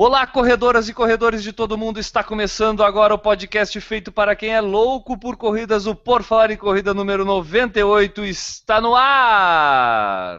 Olá, corredoras e corredores de todo mundo. Está começando agora o podcast feito para quem é louco por corridas. O Por Falar em Corrida número 98 está no ar.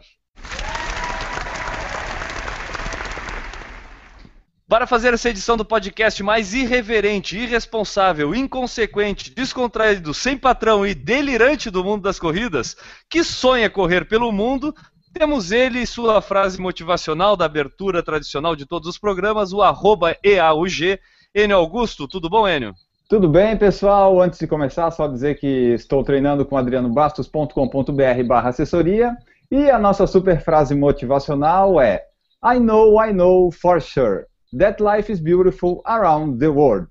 Para fazer essa edição do podcast mais irreverente, irresponsável, inconsequente, descontraído, sem patrão e delirante do mundo das corridas, que sonha correr pelo mundo, temos ele sua frase motivacional da abertura tradicional de todos os programas, o arroba EAUG. Enio Augusto, tudo bom, Enio? Tudo bem, pessoal? Antes de começar, só dizer que estou treinando com adrianobastos.com.br barra assessoria e a nossa super frase motivacional é I know, I know for sure that life is beautiful around the world.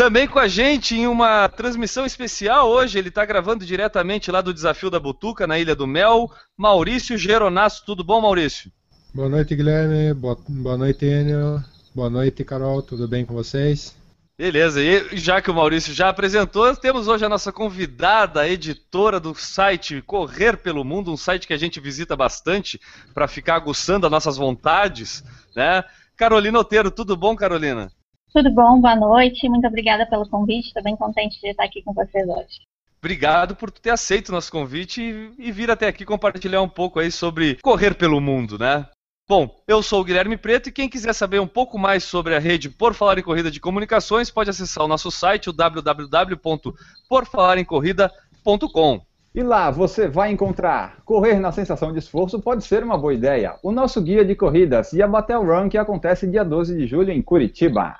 Também com a gente em uma transmissão especial hoje, ele está gravando diretamente lá do Desafio da Butuca, na Ilha do Mel, Maurício Geronasso. Tudo bom, Maurício? Boa noite, Guilherme. Boa, boa noite, Enio. Boa noite, Carol. Tudo bem com vocês? Beleza, e já que o Maurício já apresentou, temos hoje a nossa convidada, editora do site Correr pelo Mundo, um site que a gente visita bastante para ficar aguçando as nossas vontades, né? Carolina Oteiro, tudo bom, Carolina? Tudo bom, boa noite. Muito obrigada pelo convite. Estou bem contente de estar aqui com vocês hoje. Obrigado por ter aceito o nosso convite e, e vir até aqui compartilhar um pouco aí sobre correr pelo mundo, né? Bom, eu sou o Guilherme Preto e quem quiser saber um pouco mais sobre a rede Por Falar em Corrida de Comunicações pode acessar o nosso site, o www.porfalarencorrida.com. E lá você vai encontrar Correr na Sensação de Esforço pode ser uma boa ideia. O nosso guia de corridas e a Battle Run que acontece dia 12 de julho em Curitiba.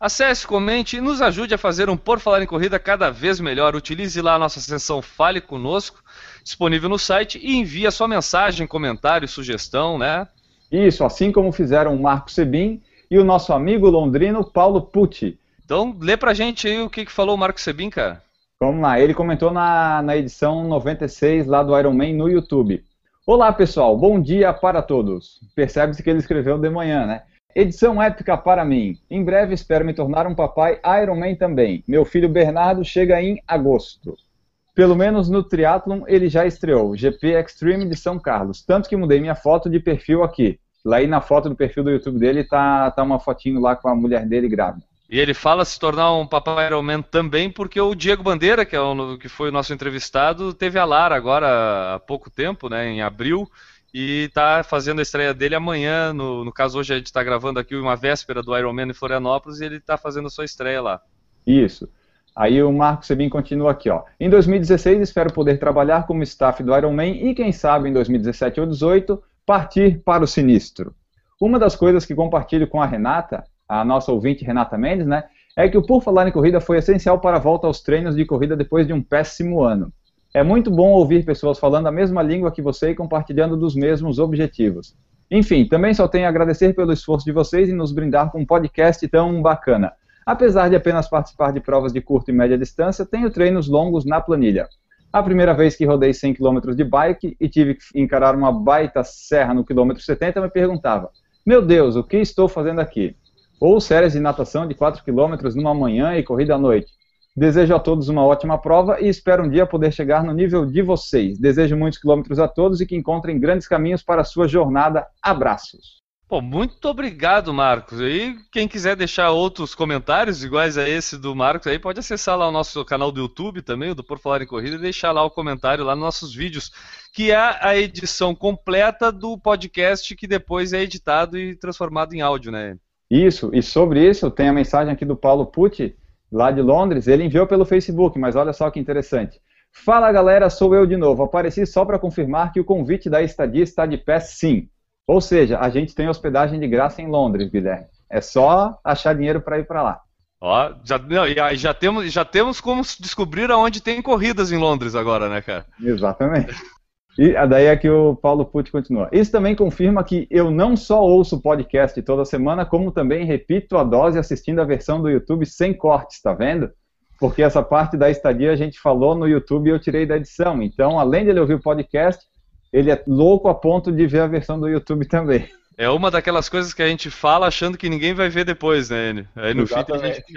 Acesse, comente e nos ajude a fazer um Por Falar em Corrida cada vez melhor. Utilize lá a nossa seção Fale Conosco, disponível no site, e envie a sua mensagem, comentário, sugestão, né? Isso, assim como fizeram o Marco Sebin e o nosso amigo londrino Paulo Pucci. Então, lê pra gente aí o que, que falou o Marco Sebin, cara. Vamos lá, ele comentou na, na edição 96 lá do Iron Man no YouTube. Olá pessoal, bom dia para todos. Percebe-se que ele escreveu de manhã, né? Edição épica para mim. Em breve espero me tornar um papai Iron Man também. Meu filho Bernardo chega em agosto. Pelo menos no triatlon ele já estreou, GP Extreme de São Carlos. Tanto que mudei minha foto de perfil aqui. Lá aí na foto do perfil do YouTube dele tá, tá uma fotinho lá com a mulher dele grávida. E ele fala se tornar um papai Iron Man também porque o Diego Bandeira, que, é o, que foi o nosso entrevistado, teve a Lara agora há pouco tempo, né, em abril, e está fazendo a estreia dele amanhã. No, no caso, hoje a gente está gravando aqui uma véspera do Iron Man em Florianópolis e ele está fazendo a sua estreia lá. Isso. Aí o Marco Sebin continua aqui, ó. Em 2016 espero poder trabalhar como staff do Iron Man e quem sabe em 2017 ou 2018 partir para o sinistro. Uma das coisas que compartilho com a Renata, a nossa ouvinte Renata Mendes, né, é que o Por Falar em Corrida foi essencial para a volta aos treinos de corrida depois de um péssimo ano. É muito bom ouvir pessoas falando a mesma língua que você e compartilhando dos mesmos objetivos. Enfim, também só tenho a agradecer pelo esforço de vocês em nos brindar com um podcast tão bacana. Apesar de apenas participar de provas de curta e média distância, tenho treinos longos na planilha. A primeira vez que rodei 100 km de bike e tive que encarar uma baita serra no quilômetro 70, me perguntava: Meu Deus, o que estou fazendo aqui? Ou séries de natação de 4 km numa manhã e corrida à noite. Desejo a todos uma ótima prova e espero um dia poder chegar no nível de vocês. Desejo muitos quilômetros a todos e que encontrem grandes caminhos para a sua jornada. Abraços. Pô, muito obrigado, Marcos. E quem quiser deixar outros comentários iguais a esse do Marcos aí, pode acessar lá o nosso canal do YouTube também, o do Por Falar em Corrida, e deixar lá o comentário lá nos nossos vídeos, que é a edição completa do podcast que depois é editado e transformado em áudio, né? Isso, e sobre isso tem a mensagem aqui do Paulo Pucci, lá de Londres, ele enviou pelo Facebook, mas olha só que interessante. Fala galera, sou eu de novo. Apareci só para confirmar que o convite da estadia está de pé sim. Ou seja, a gente tem hospedagem de graça em Londres, Guilherme. É só achar dinheiro para ir para lá. Ó, já, não, já, temos, já temos como descobrir aonde tem corridas em Londres agora, né, cara? Exatamente. E daí é que o Paulo Pucci continua. Isso também confirma que eu não só ouço o podcast toda semana, como também repito a dose assistindo a versão do YouTube sem cortes, tá vendo? Porque essa parte da estadia a gente falou no YouTube e eu tirei da edição. Então, além de ele ouvir o podcast, ele é louco a ponto de ver a versão do YouTube também. É uma daquelas coisas que a gente fala achando que ninguém vai ver depois, né, Enio? Aí no fim tem gente que...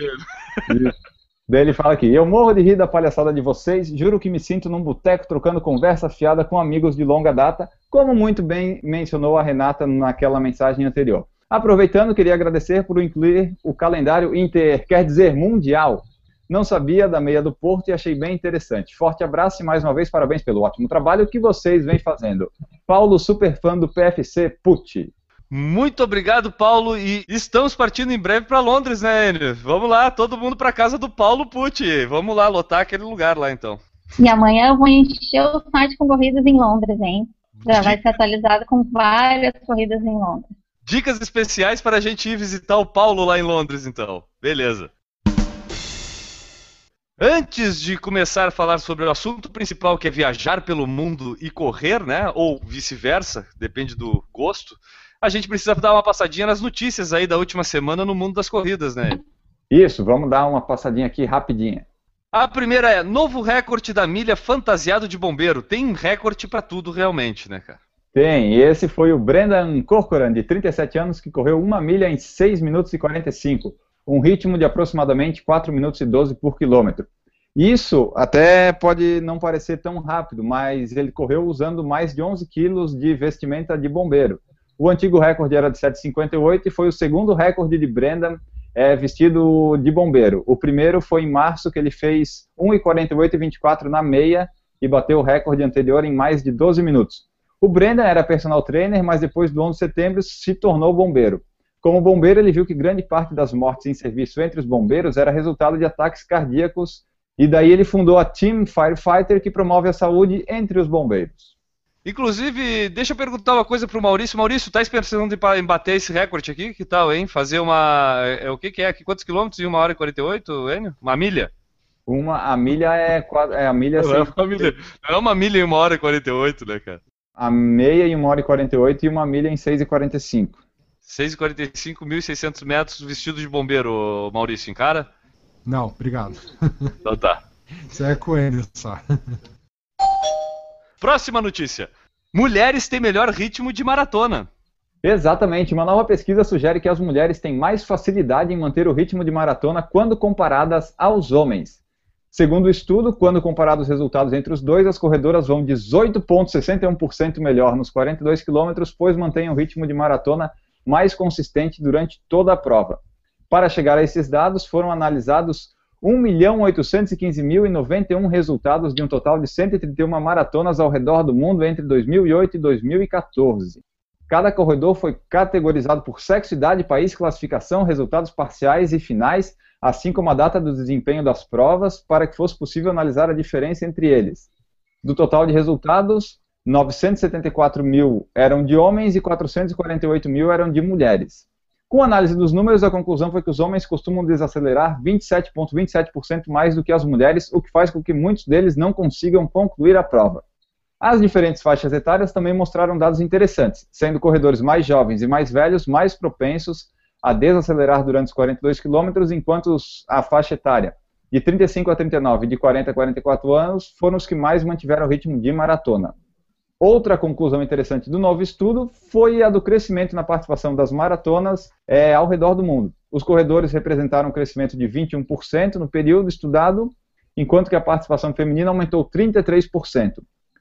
Daí ele fala aqui: Eu morro de rir da palhaçada de vocês, juro que me sinto num boteco trocando conversa fiada com amigos de longa data, como muito bem mencionou a Renata naquela mensagem anterior. Aproveitando, queria agradecer por incluir o calendário inter, quer dizer, mundial. Não sabia da meia do Porto e achei bem interessante. Forte abraço e mais uma vez parabéns pelo ótimo trabalho que vocês vêm fazendo. Paulo, super fã do PFC Pucci. Muito obrigado, Paulo. E estamos partindo em breve para Londres, né, Enio? Vamos lá, todo mundo para casa do Paulo Pucci. Vamos lá, lotar aquele lugar lá, então. E amanhã eu vou encher o site com corridas em Londres, hein? Já vai ser atualizado com várias corridas em Londres. Dicas especiais para a gente ir visitar o Paulo lá em Londres, então. Beleza. Antes de começar a falar sobre o assunto principal, que é viajar pelo mundo e correr, né? Ou vice-versa, depende do gosto a gente precisa dar uma passadinha nas notícias aí da última semana no mundo das corridas, né? Isso, vamos dar uma passadinha aqui rapidinha. A primeira é novo recorde da milha fantasiado de bombeiro. Tem recorde para tudo realmente, né, cara? Tem, e esse foi o Brendan Corcoran, de 37 anos, que correu uma milha em 6 minutos e 45, um ritmo de aproximadamente 4 minutos e 12 por quilômetro. Isso até pode não parecer tão rápido, mas ele correu usando mais de 11 quilos de vestimenta de bombeiro. O antigo recorde era de 7,58 e foi o segundo recorde de Brendan é, vestido de bombeiro. O primeiro foi em março, que ele fez 1,48 e 24 na meia e bateu o recorde anterior em mais de 12 minutos. O Brendan era personal trainer, mas depois do 11 de setembro se tornou bombeiro. Como bombeiro, ele viu que grande parte das mortes em serviço entre os bombeiros era resultado de ataques cardíacos, e daí ele fundou a Team Firefighter, que promove a saúde entre os bombeiros. Inclusive, deixa eu perguntar uma coisa pro Maurício. Maurício, tá pensando em bater esse recorde aqui? Que tal, hein? Fazer uma. É, o que, que é aqui? Quantos quilômetros em uma hora e 48, Enio? Uma milha? Uma, a milha é, é a milha. Não, é uma milha, não é uma milha em uma hora e 48, né, cara? A meia em uma hora e 48 e uma milha em 6 e 45. 6 e 45, 1.600 metros vestido de bombeiro, Maurício, encara? Não, obrigado. Então tá. Isso é com ele só. Próxima notícia. Mulheres têm melhor ritmo de maratona. Exatamente. Uma nova pesquisa sugere que as mulheres têm mais facilidade em manter o ritmo de maratona quando comparadas aos homens. Segundo o estudo, quando comparados os resultados entre os dois, as corredoras vão 18,61% melhor nos 42 quilômetros, pois mantêm um ritmo de maratona mais consistente durante toda a prova. Para chegar a esses dados, foram analisados 1.815.091 resultados de um total de 131 maratonas ao redor do mundo entre 2008 e 2014. Cada corredor foi categorizado por sexo, idade, país, classificação, resultados parciais e finais, assim como a data do desempenho das provas, para que fosse possível analisar a diferença entre eles. Do total de resultados, 974 mil eram de homens e 448 mil eram de mulheres. Com análise dos números, a conclusão foi que os homens costumam desacelerar 27,27% ,27 mais do que as mulheres, o que faz com que muitos deles não consigam concluir a prova. As diferentes faixas etárias também mostraram dados interessantes, sendo corredores mais jovens e mais velhos mais propensos a desacelerar durante os 42 km, enquanto a faixa etária de 35 a 39 e de 40 a 44 anos foram os que mais mantiveram o ritmo de maratona. Outra conclusão interessante do novo estudo foi a do crescimento na participação das maratonas é, ao redor do mundo. Os corredores representaram um crescimento de 21% no período estudado, enquanto que a participação feminina aumentou 33%.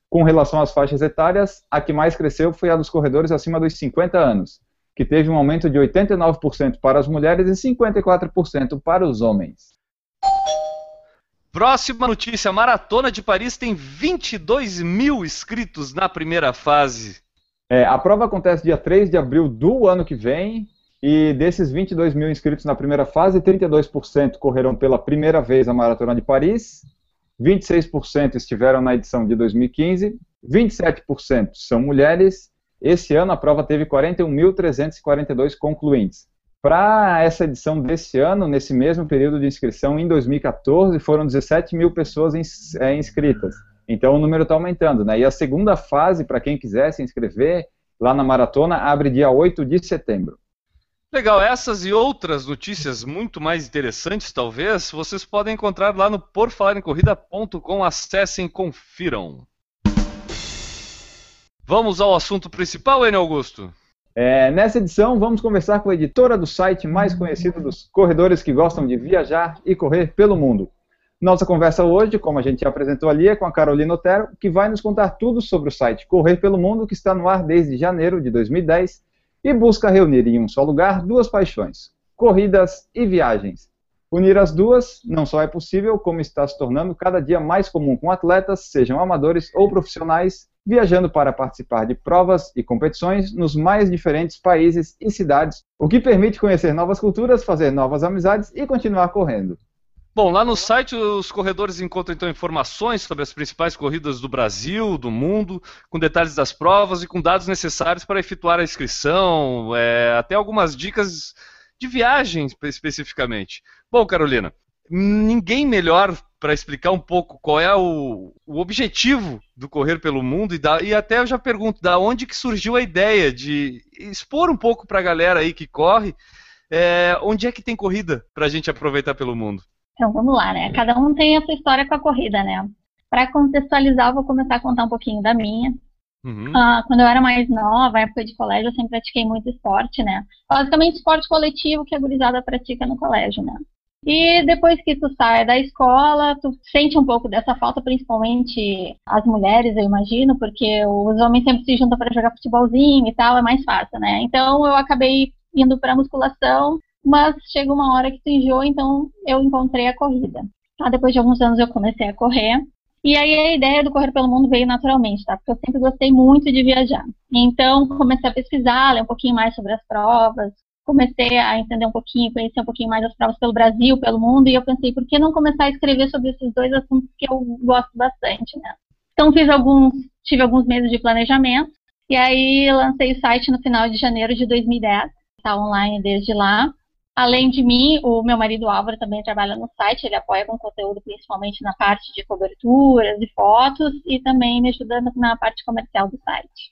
Com relação às faixas etárias, a que mais cresceu foi a dos corredores acima dos 50 anos, que teve um aumento de 89% para as mulheres e 54% para os homens. Próxima notícia: a Maratona de Paris tem 22 mil inscritos na primeira fase. É, a prova acontece dia 3 de abril do ano que vem. E desses 22 mil inscritos na primeira fase, 32% correram pela primeira vez a Maratona de Paris, 26% estiveram na edição de 2015, 27% são mulheres. Esse ano a prova teve 41.342 concluintes. Para essa edição desse ano, nesse mesmo período de inscrição, em 2014, foram 17 mil pessoas é, inscritas. Então o número está aumentando, né? E a segunda fase, para quem quiser se inscrever lá na maratona, abre dia 8 de setembro. Legal, essas e outras notícias muito mais interessantes, talvez, vocês podem encontrar lá no porfalarencorrida.com. Acessem confiram. Vamos ao assunto principal, Enio Augusto? É, nessa edição, vamos conversar com a editora do site mais conhecido dos corredores que gostam de viajar e correr pelo mundo. Nossa conversa hoje, como a gente apresentou ali, é com a Carolina Otero, que vai nos contar tudo sobre o site Correr pelo Mundo, que está no ar desde janeiro de 2010 e busca reunir em um só lugar duas paixões: corridas e viagens. Unir as duas não só é possível, como está se tornando cada dia mais comum com atletas, sejam amadores ou profissionais, viajando para participar de provas e competições nos mais diferentes países e cidades, o que permite conhecer novas culturas, fazer novas amizades e continuar correndo. Bom, lá no site os corredores encontram então informações sobre as principais corridas do Brasil, do mundo, com detalhes das provas e com dados necessários para efetuar a inscrição, é, até algumas dicas de viagem especificamente. Bom, Carolina, ninguém melhor para explicar um pouco qual é o, o, objetivo do correr pelo mundo e, da, e até eu já pergunto da onde que surgiu a ideia de expor um pouco para a galera aí que corre é, onde é que tem corrida para a gente aproveitar pelo mundo. Então vamos lá, né? Cada um tem a sua história com a corrida, né? Para contextualizar, eu vou começar a contar um pouquinho da minha. Uhum. Uh, quando eu era mais nova, época de colégio, eu sempre pratiquei muito esporte, né? Basicamente esporte coletivo que a gurizada pratica no colégio, né? E depois que tu sai da escola, tu sente um pouco dessa falta, principalmente as mulheres, eu imagino, porque os homens sempre se juntam para jogar futebolzinho e tal, é mais fácil, né? Então eu acabei indo para musculação, mas chega uma hora que tu enjoa, então eu encontrei a corrida. Tá? Depois de alguns anos eu comecei a correr. E aí a ideia do Correr pelo Mundo veio naturalmente, tá? Porque eu sempre gostei muito de viajar. Então comecei a pesquisar, ler um pouquinho mais sobre as provas, comecei a entender um pouquinho, conhecer um pouquinho mais as provas pelo Brasil, pelo mundo, e eu pensei, por que não começar a escrever sobre esses dois assuntos que eu gosto bastante, né? Então fiz alguns, tive alguns meses de planejamento, e aí lancei o site no final de janeiro de 2010, está online desde lá. Além de mim, o meu marido Álvaro também trabalha no site, ele apoia com conteúdo principalmente na parte de coberturas e fotos e também me ajudando na parte comercial do site.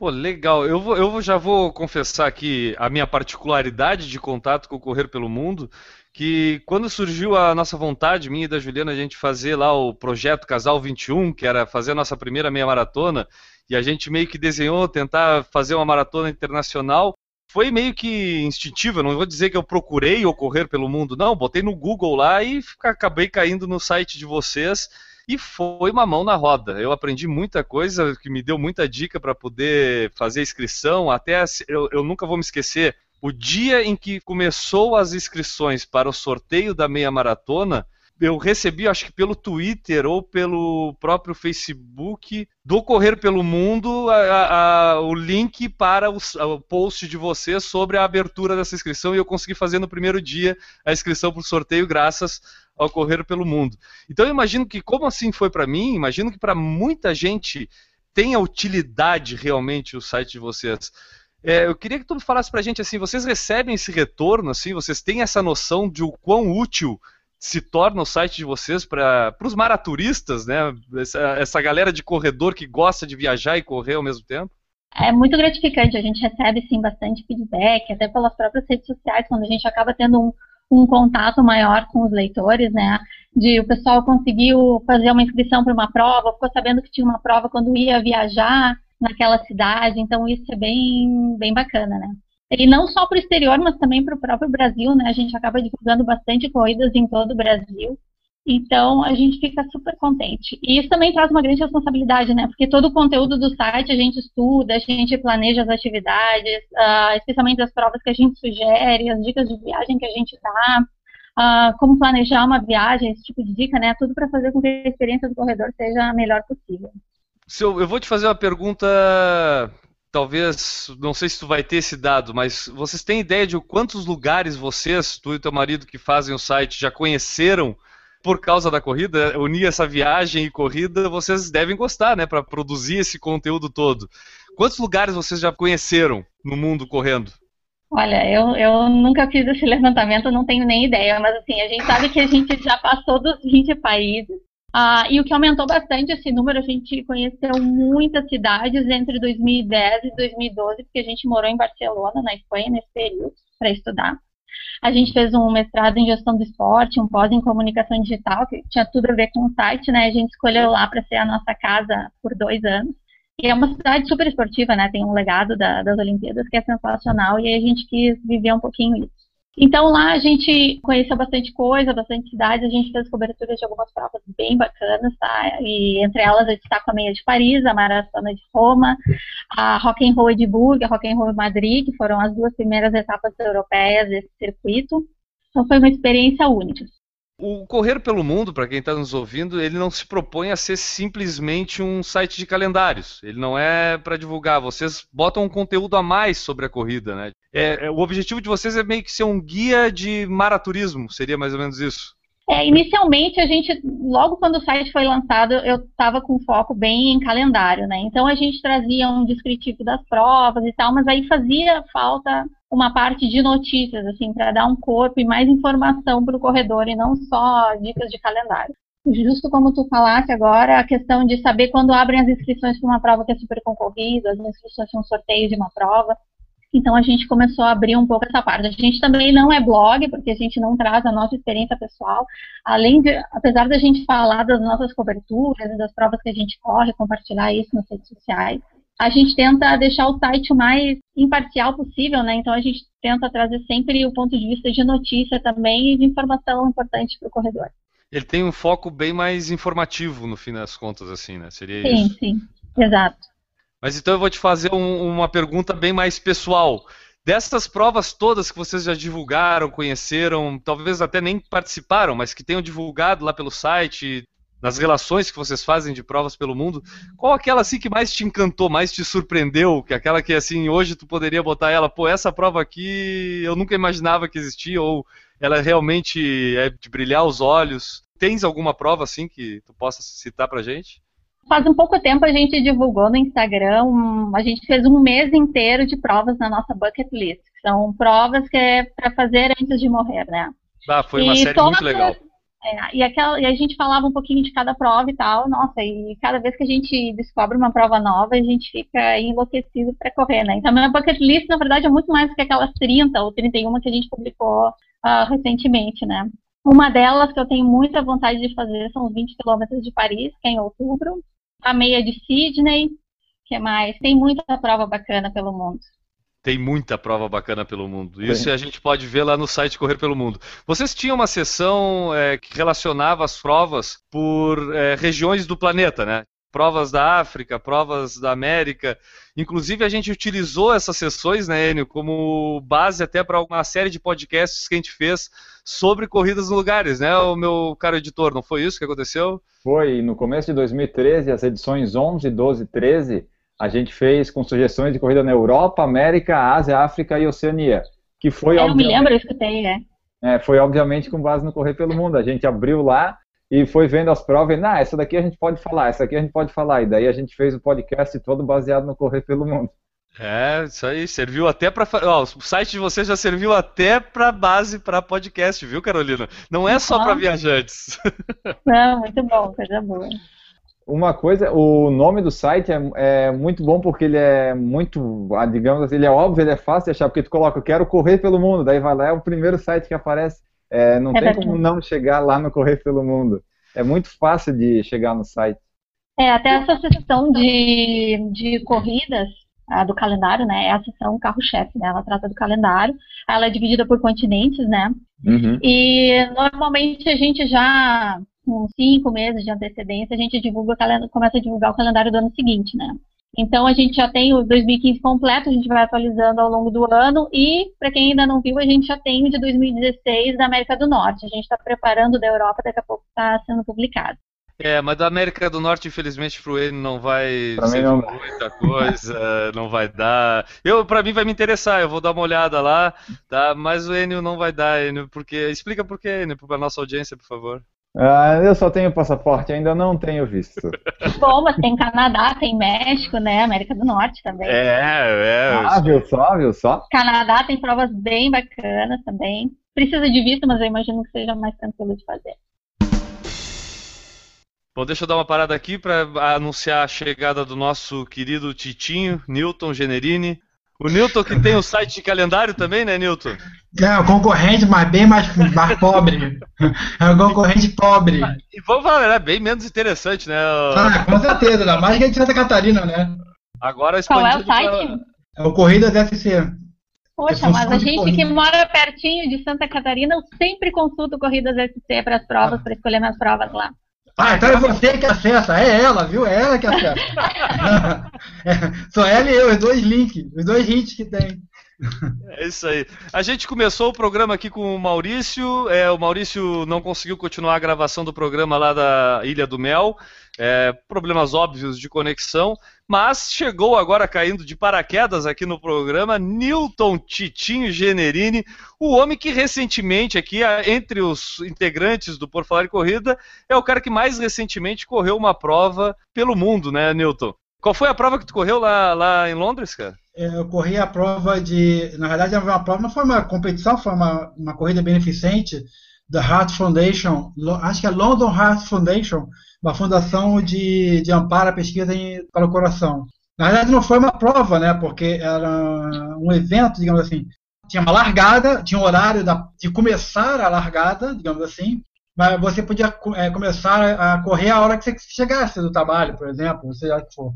Pô, legal. Eu, vou, eu já vou confessar aqui a minha particularidade de contato com o Correr pelo Mundo, que quando surgiu a nossa vontade, minha e da Juliana, a gente fazer lá o projeto Casal 21, que era fazer a nossa primeira meia maratona, e a gente meio que desenhou tentar fazer uma maratona internacional, foi meio que instintivo, não vou dizer que eu procurei ou correr pelo mundo, não, botei no Google lá e acabei caindo no site de vocês e foi uma mão na roda. Eu aprendi muita coisa que me deu muita dica para poder fazer inscrição. Até eu, eu nunca vou me esquecer o dia em que começou as inscrições para o sorteio da meia maratona eu recebi, acho que pelo Twitter ou pelo próprio Facebook do Correr pelo Mundo, a, a, o link para o, o, post de vocês sobre a abertura dessa inscrição e eu consegui fazer no primeiro dia a inscrição para o sorteio graças ao Correr pelo Mundo. Então eu imagino que, como assim foi para mim, imagino que para muita gente tenha utilidade realmente o site de vocês. É, eu queria que tu falasse para a gente assim, vocês recebem esse retorno, assim, vocês têm essa noção de o quão útil se torna o site de vocês para os maraturistas, né? Essa, essa galera de corredor que gosta de viajar e correr ao mesmo tempo? É muito gratificante, a gente recebe sim bastante feedback, até pelas próprias redes sociais, quando a gente acaba tendo um, um contato maior com os leitores, né? De o pessoal conseguiu fazer uma inscrição para uma prova, ficou sabendo que tinha uma prova quando ia viajar naquela cidade, então isso é bem, bem bacana, né? E não só para o exterior, mas também para o próprio Brasil, né? A gente acaba divulgando bastante corridas em todo o Brasil. Então, a gente fica super contente. E isso também traz uma grande responsabilidade, né? Porque todo o conteúdo do site a gente estuda, a gente planeja as atividades, uh, especialmente as provas que a gente sugere, as dicas de viagem que a gente dá, uh, como planejar uma viagem, esse tipo de dica, né? Tudo para fazer com que a experiência do corredor seja a melhor possível. Eu vou te fazer uma pergunta talvez, não sei se tu vai ter esse dado, mas vocês têm ideia de quantos lugares vocês, tu e teu marido que fazem o site, já conheceram por causa da corrida? Unir essa viagem e corrida, vocês devem gostar, né, para produzir esse conteúdo todo. Quantos lugares vocês já conheceram no mundo correndo? Olha, eu, eu nunca fiz esse levantamento, não tenho nem ideia, mas assim, a gente sabe que a gente já passou dos 20 países. Ah, e o que aumentou bastante esse número, a gente conheceu muitas cidades entre 2010 e 2012, porque a gente morou em Barcelona, na Espanha, nesse período, para estudar. A gente fez um mestrado em gestão do esporte, um pós em comunicação digital, que tinha tudo a ver com o site, né? A gente escolheu lá para ser a nossa casa por dois anos. E é uma cidade super esportiva, né? Tem um legado da, das Olimpíadas que é sensacional e a gente quis viver um pouquinho isso. Então lá a gente conheceu bastante coisa, bastante cidades, a gente fez cobertura de algumas provas bem bacanas, tá? E entre elas eu destaco a meia de Paris, a maratona de Roma, a Rock and Roll Edimburgo, a Rock and Roll Madrid, que foram as duas primeiras etapas europeias desse circuito. Então foi uma experiência única. O Correr pelo Mundo, para quem está nos ouvindo, ele não se propõe a ser simplesmente um site de calendários. Ele não é para divulgar. Vocês botam um conteúdo a mais sobre a corrida, né? É, é, o objetivo de vocês é meio que ser um guia de maraturismo, seria mais ou menos isso? É, inicialmente a gente, logo quando o site foi lançado, eu estava com foco bem em calendário, né? Então a gente trazia um descritivo das provas e tal, mas aí fazia falta uma parte de notícias, assim, para dar um corpo e mais informação para o corredor e não só dicas de calendário. Justo como tu falaste agora, a questão de saber quando abrem as inscrições para uma prova que é super concorrida, as inscrições para um sorteio de uma prova. Então a gente começou a abrir um pouco essa parte. A gente também não é blog, porque a gente não traz a nossa experiência pessoal. Além de, apesar da gente falar das nossas coberturas, das provas que a gente corre, compartilhar isso nas redes sociais, a gente tenta deixar o site o mais imparcial possível, né? Então a gente tenta trazer sempre o ponto de vista de notícia também e de informação importante para o corredor. Ele tem um foco bem mais informativo no fim das contas, assim, né? Seria sim, isso? Sim, sim, exato. Mas então eu vou te fazer um, uma pergunta bem mais pessoal. Dessas provas todas que vocês já divulgaram, conheceram, talvez até nem participaram, mas que tenham divulgado lá pelo site, nas relações que vocês fazem de provas pelo mundo, qual aquela assim que mais te encantou, mais te surpreendeu, que aquela que assim hoje tu poderia botar ela, pô, essa prova aqui eu nunca imaginava que existia ou ela realmente é de brilhar os olhos. Tens alguma prova assim que tu possa citar pra gente? Faz um pouco tempo a gente divulgou no Instagram, um, a gente fez um mês inteiro de provas na nossa bucket list. São provas que é para fazer antes de morrer, né? Ah, foi uma e série muito legal. É, e, aquela, e a gente falava um pouquinho de cada prova e tal, nossa, e cada vez que a gente descobre uma prova nova, a gente fica enlouquecido para correr, né? Então, a minha bucket list, na verdade, é muito mais do que aquelas 30 ou 31 que a gente publicou uh, recentemente, né? Uma delas que eu tenho muita vontade de fazer são os 20 quilômetros de Paris, que é em outubro a meia de Sydney, que mais? Tem muita prova bacana pelo mundo. Tem muita prova bacana pelo mundo. Isso Sim. a gente pode ver lá no site Correr pelo Mundo. Vocês tinham uma sessão é, que relacionava as provas por é, regiões do planeta, né? Provas da África, provas da América. Inclusive, a gente utilizou essas sessões, né, Enio, como base até para uma série de podcasts que a gente fez sobre corridas no lugares, né, o meu caro editor, não foi isso que aconteceu? Foi, no começo de 2013, as edições 11, 12 e 13, a gente fez com sugestões de corrida na Europa, América, Ásia, África e Oceania. Que foi, eu me lembro, eu escutei, é. é. Foi, obviamente, com base no Correr pelo Mundo. A gente abriu lá e foi vendo as provas e, ah, essa daqui a gente pode falar, essa aqui a gente pode falar. E daí a gente fez o podcast todo baseado no Correr pelo Mundo. É, isso aí, serviu até para. O site de vocês já serviu até para base para podcast, viu, Carolina? Não é só para viajantes. Não, muito bom, coisa boa. Uma coisa, o nome do site é, é, muito bom porque ele é muito, ah, digamos assim, ele é óbvio, ele é fácil de achar, porque tu coloca, eu quero correr pelo mundo, daí vai lá, é o primeiro site que aparece. É, não é tem verdade. como não chegar lá no Correr pelo Mundo. É muito fácil de chegar no site. É, até essa sessão de, de corridas a do calendário, né? É a sessão carro-chefe, né? Ela trata do calendário. Ela é dividida por continentes, né? Uhum. E normalmente a gente já, com cinco meses de antecedência, a gente divulga começa a divulgar o calendário do ano seguinte, né? Então a gente já tem o 2015 completo, a gente vai atualizando ao longo do ano e para quem ainda não viu, a gente já tem o de 2016 da América do Norte. A gente está preparando da Europa, daqui a pouco está sendo publicado. É, mas da América do Norte, infelizmente, pro ele não vai ser não. muita coisa, não vai dar. Eu, para mim, vai me interessar, eu vou dar uma olhada lá, tá? Mas o Enio não vai dar, Enio, porque explica por quê, Enio, para nossa audiência, por favor. Ah, eu só tenho passaporte, ainda não tenho visto. Bom, mas tem Canadá, tem México, né? América do Norte também. É, é. Ah, viu só, viu só? Canadá tem provas bem bacanas também. Precisa de visto, mas eu imagino que seja mais tranquilo de fazer. Bom, deixa eu dar uma parada aqui para anunciar a chegada do nosso querido Titinho, Newton Generini. O Newton que tem o site de calendário também, né, Newton? É, o concorrente, mas bem mais, mais pobre. É o concorrente pobre. E vamos falar, é bem menos interessante, né? Ah, com certeza, ainda mais que a gente é de Santa Catarina, né? Agora Qual é o site? Pra... É o Corridas SC. Poxa, é mas a gente que mora pertinho de Santa Catarina, eu sempre consulto Corridas SC para as provas, ah. para escolher minhas provas lá. Ah, então é você que acessa, é ela, viu? É ela que acessa. é, só ela e eu, os dois links, os dois hits que tem. É isso aí. A gente começou o programa aqui com o Maurício. É, o Maurício não conseguiu continuar a gravação do programa lá da Ilha do Mel. É, problemas óbvios de conexão. Mas chegou agora caindo de paraquedas aqui no programa Newton Titinho Generini, o homem que recentemente aqui, entre os integrantes do Por Falar em Corrida, é o cara que mais recentemente correu uma prova pelo mundo, né, Newton? Qual foi a prova que tu correu lá, lá em Londres, cara? É, eu corri a prova de. Na verdade, uma prova, não foi uma competição, foi uma, uma corrida beneficente da Heart Foundation, acho que é London Heart Foundation, uma fundação de, de amparo à pesquisa em, para o coração. Na verdade, não foi uma prova, né? Porque era um evento, digamos assim. Tinha uma largada, tinha um horário da, de começar a largada, digamos assim, mas você podia é, começar a correr a hora que você chegasse do trabalho, por exemplo. Você já for.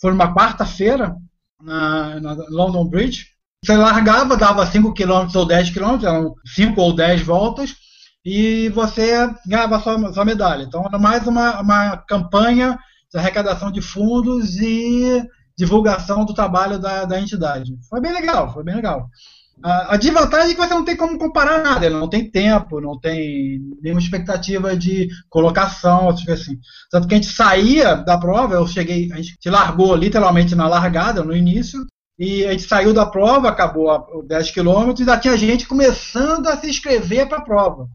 Foi uma quarta-feira, na, na, London Bridge. Você largava, dava 5 km ou 10 km, eram 5 ou 10 voltas, e você ganhava sua, sua medalha. Então era mais uma, uma campanha de arrecadação de fundos e divulgação do trabalho da, da entidade. Foi bem legal, foi bem legal. A, a desvantagem é que você não tem como comparar nada, não tem tempo, não tem nenhuma expectativa de colocação, assim. Tanto que a gente saía da prova, eu cheguei, a gente se largou literalmente na largada, no início, e a gente saiu da prova, acabou a 10 quilômetros, e já tinha gente começando a se inscrever para a prova.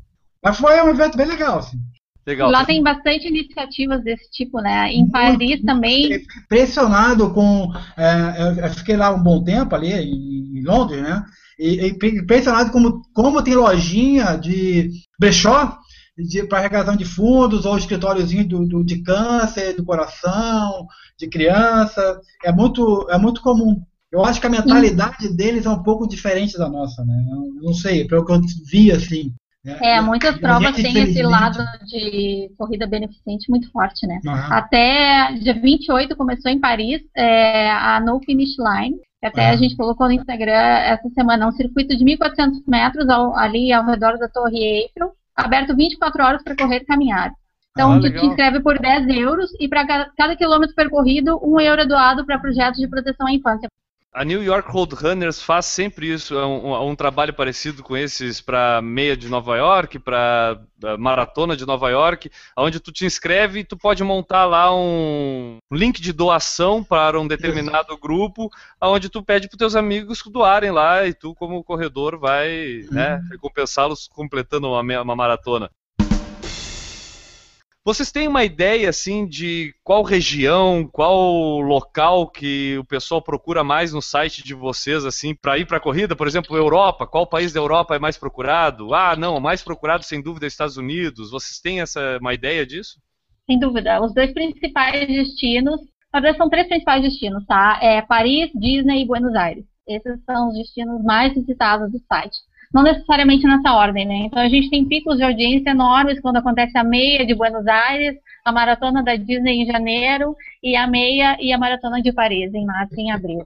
Mas foi um evento bem legal, assim. Legal. Lá tem bastante iniciativas desse tipo, né? Em Paris também. Impressionado com. É, eu fiquei lá um bom tempo ali em Londres, né? E, e impressionado como, como tem lojinha de brechó para arrecadação de fundos ou escritóriozinho do, do, de câncer, do coração, de criança. É muito, é muito comum. Eu acho que a mentalidade hum. deles é um pouco diferente da nossa, né? Eu não sei, pelo que eu vi assim. É, muitas provas têm esse lado de corrida beneficente muito forte, né? Uhum. Até dia 28 começou em Paris é, a No Finish Line, até uhum. a gente colocou no Instagram essa semana, um circuito de 1.400 metros ao, ali ao redor da Torre Eiffel, aberto 24 horas para correr e caminhar. Então, ah, tu te inscreve por 10 euros e para cada, cada quilômetro percorrido, um euro é doado para projetos de proteção à infância. A New York Roadrunners faz sempre isso, é um, um trabalho parecido com esses para meia de Nova York, para maratona de Nova York, onde tu te inscreve e tu pode montar lá um link de doação para um determinado grupo, onde tu pede para teus amigos doarem lá e tu como corredor vai né, uhum. recompensá-los completando uma, uma maratona. Vocês têm uma ideia assim de qual região, qual local que o pessoal procura mais no site de vocês assim para ir para a corrida? Por exemplo, Europa, qual país da Europa é mais procurado? Ah, não, mais procurado sem dúvida é Estados Unidos. Vocês têm essa uma ideia disso? Sem dúvida. Os dois principais destinos, na verdade são três principais destinos, tá? É Paris, Disney e Buenos Aires. Esses são os destinos mais visitados do site não necessariamente nessa ordem, né? Então a gente tem picos de audiência enormes quando acontece a meia de Buenos Aires, a maratona da Disney em janeiro e a meia e a maratona de Paris em março e em abril.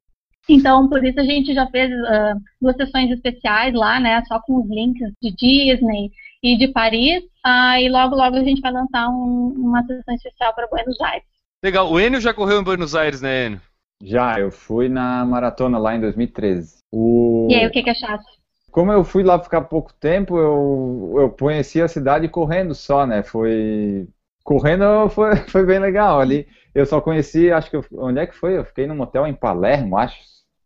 Então, por isso a gente já fez uh, duas sessões especiais lá, né? Só com os links de Disney e de Paris. Uh, e logo, logo a gente vai lançar um, uma sessão especial para Buenos Aires. Legal. O Enio já correu em Buenos Aires, né, Enio? Já, eu fui na maratona lá em 2013. O... E aí, o que, que achaste? Como eu fui lá ficar pouco tempo, eu, eu conheci a cidade correndo só, né? Foi. Correndo foi, foi bem legal ali. Eu só conheci, acho que. Eu, onde é que foi? Eu fiquei num hotel em Palermo, acho.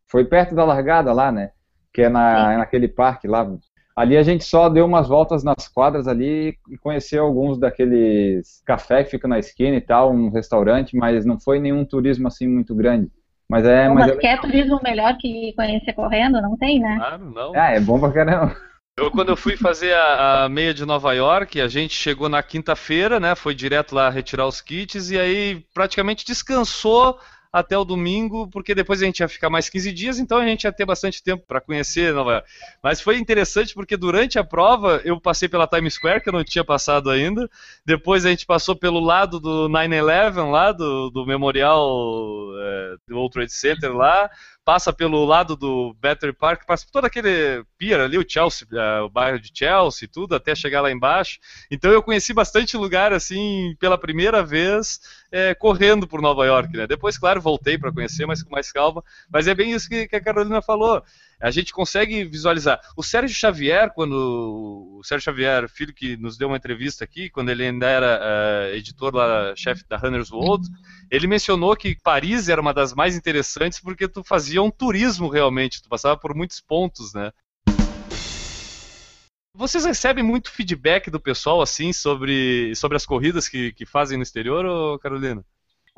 Foi perto da largada lá, né? Que é na, naquele parque lá. Ali a gente só deu umas voltas nas quadras ali e conheceu alguns daqueles cafés que ficam na esquina e tal, um restaurante, mas não foi nenhum turismo assim muito grande. Mas é. mas, mas é quer turismo melhor que conhecer correndo? Não tem, né? Claro, não. Ah, é bom pra caramba. Eu, quando eu fui fazer a, a, meia de Nova York, a gente chegou na quinta-feira, né? Foi direto lá retirar os kits e aí praticamente descansou até o domingo, porque depois a gente ia ficar mais 15 dias, então a gente ia ter bastante tempo para conhecer Nova York. Mas foi interessante porque durante a prova eu passei pela Times Square, que eu não tinha passado ainda. Depois a gente passou pelo lado do 9-11, lá do, do memorial é, do World Trade Center lá passa pelo lado do Battery Park, passa por todo aquele pier ali, o Chelsea, uh, o bairro de Chelsea, tudo, até chegar lá embaixo. Então eu conheci bastante lugar assim pela primeira vez é, correndo por Nova York, né? Depois, claro, voltei para conhecer, mas com mais calma. Mas é bem isso que, que a Carolina falou a gente consegue visualizar. O Sérgio Xavier, quando o Sérgio Xavier, filho que nos deu uma entrevista aqui, quando ele ainda era uh, editor lá, chefe da Runner's World, ele mencionou que Paris era uma das mais interessantes porque tu fazia um turismo realmente, tu passava por muitos pontos, né? Vocês recebem muito feedback do pessoal assim sobre, sobre as corridas que, que fazem no exterior, ou Carolina?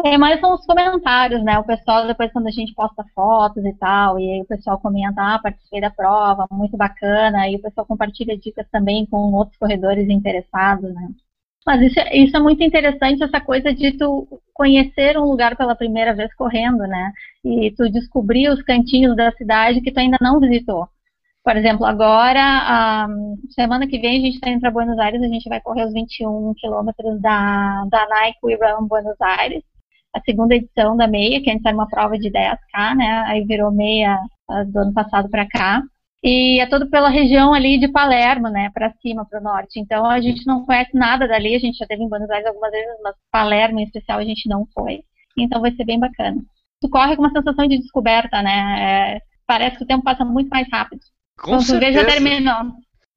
É, mas são os comentários, né? O pessoal, depois quando a gente posta fotos e tal, e aí o pessoal comenta, ah, participei da prova, muito bacana, e o pessoal compartilha dicas também com outros corredores interessados, né? Mas isso, é, isso é muito interessante, essa coisa de tu conhecer um lugar pela primeira vez correndo, né? E tu descobrir os cantinhos da cidade que tu ainda não visitou. Por exemplo, agora, semana que vem, a gente está indo para Buenos Aires, a gente vai correr os 21 quilômetros da, da Nike We Run Buenos Aires a segunda edição da meia, que antes era uma prova de 10K, né? Aí virou meia do ano passado para cá. E é todo pela região ali de Palermo, né? Para cima, para o norte. Então a gente não conhece nada dali. A gente já teve em Buenos Aires algumas vezes, mas Palermo em especial a gente não foi. Então vai ser bem bacana. Tu corre com uma sensação de descoberta, né? É, parece que o tempo passa muito mais rápido. Com Quando certeza. já terminou.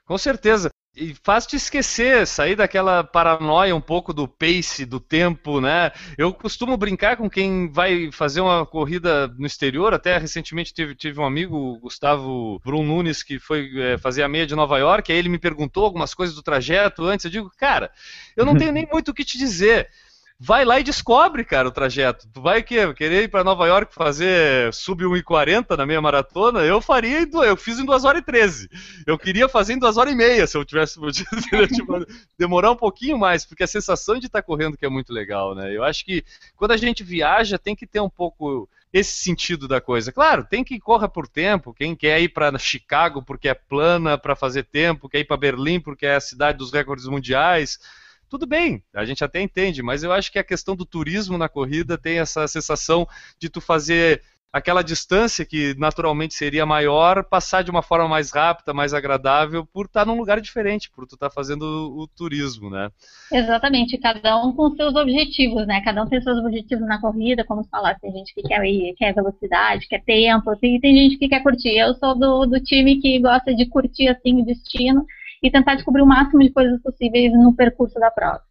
Com certeza e faz te esquecer, sair daquela paranoia um pouco do pace, do tempo, né? Eu costumo brincar com quem vai fazer uma corrida no exterior, até recentemente tive, tive um amigo, Gustavo Brum Nunes, que foi é, fazer a meia de Nova York, aí ele me perguntou algumas coisas do trajeto antes, eu digo, cara, eu não tenho nem muito o que te dizer vai lá e descobre, cara, o trajeto. Tu vai que querer ir para Nova York fazer sub 1,40 na meia maratona? Eu faria, em, eu fiz em 2 horas e 13. Eu queria fazer em 2 horas e meia, se eu tivesse demorar um pouquinho mais, porque a sensação de estar tá correndo que é muito legal, né? Eu acho que quando a gente viaja tem que ter um pouco esse sentido da coisa. Claro, tem que correr por tempo. Quem quer ir para Chicago porque é plana para fazer tempo, quer ir para Berlim porque é a cidade dos recordes mundiais tudo bem, a gente até entende, mas eu acho que a questão do turismo na corrida tem essa sensação de tu fazer aquela distância que naturalmente seria maior, passar de uma forma mais rápida, mais agradável, por estar num lugar diferente, por tu estar tá fazendo o, o, turismo, né? Exatamente, cada um com seus objetivos, né? Cada um tem seus objetivos na corrida, como falar, tem gente que quer ir, quer velocidade, quer tempo, tem, tem gente que quer curtir. Eu sou do, do time que gosta de curtir assim o destino e tentar descobrir o máximo de coisas possíveis no percurso da prova.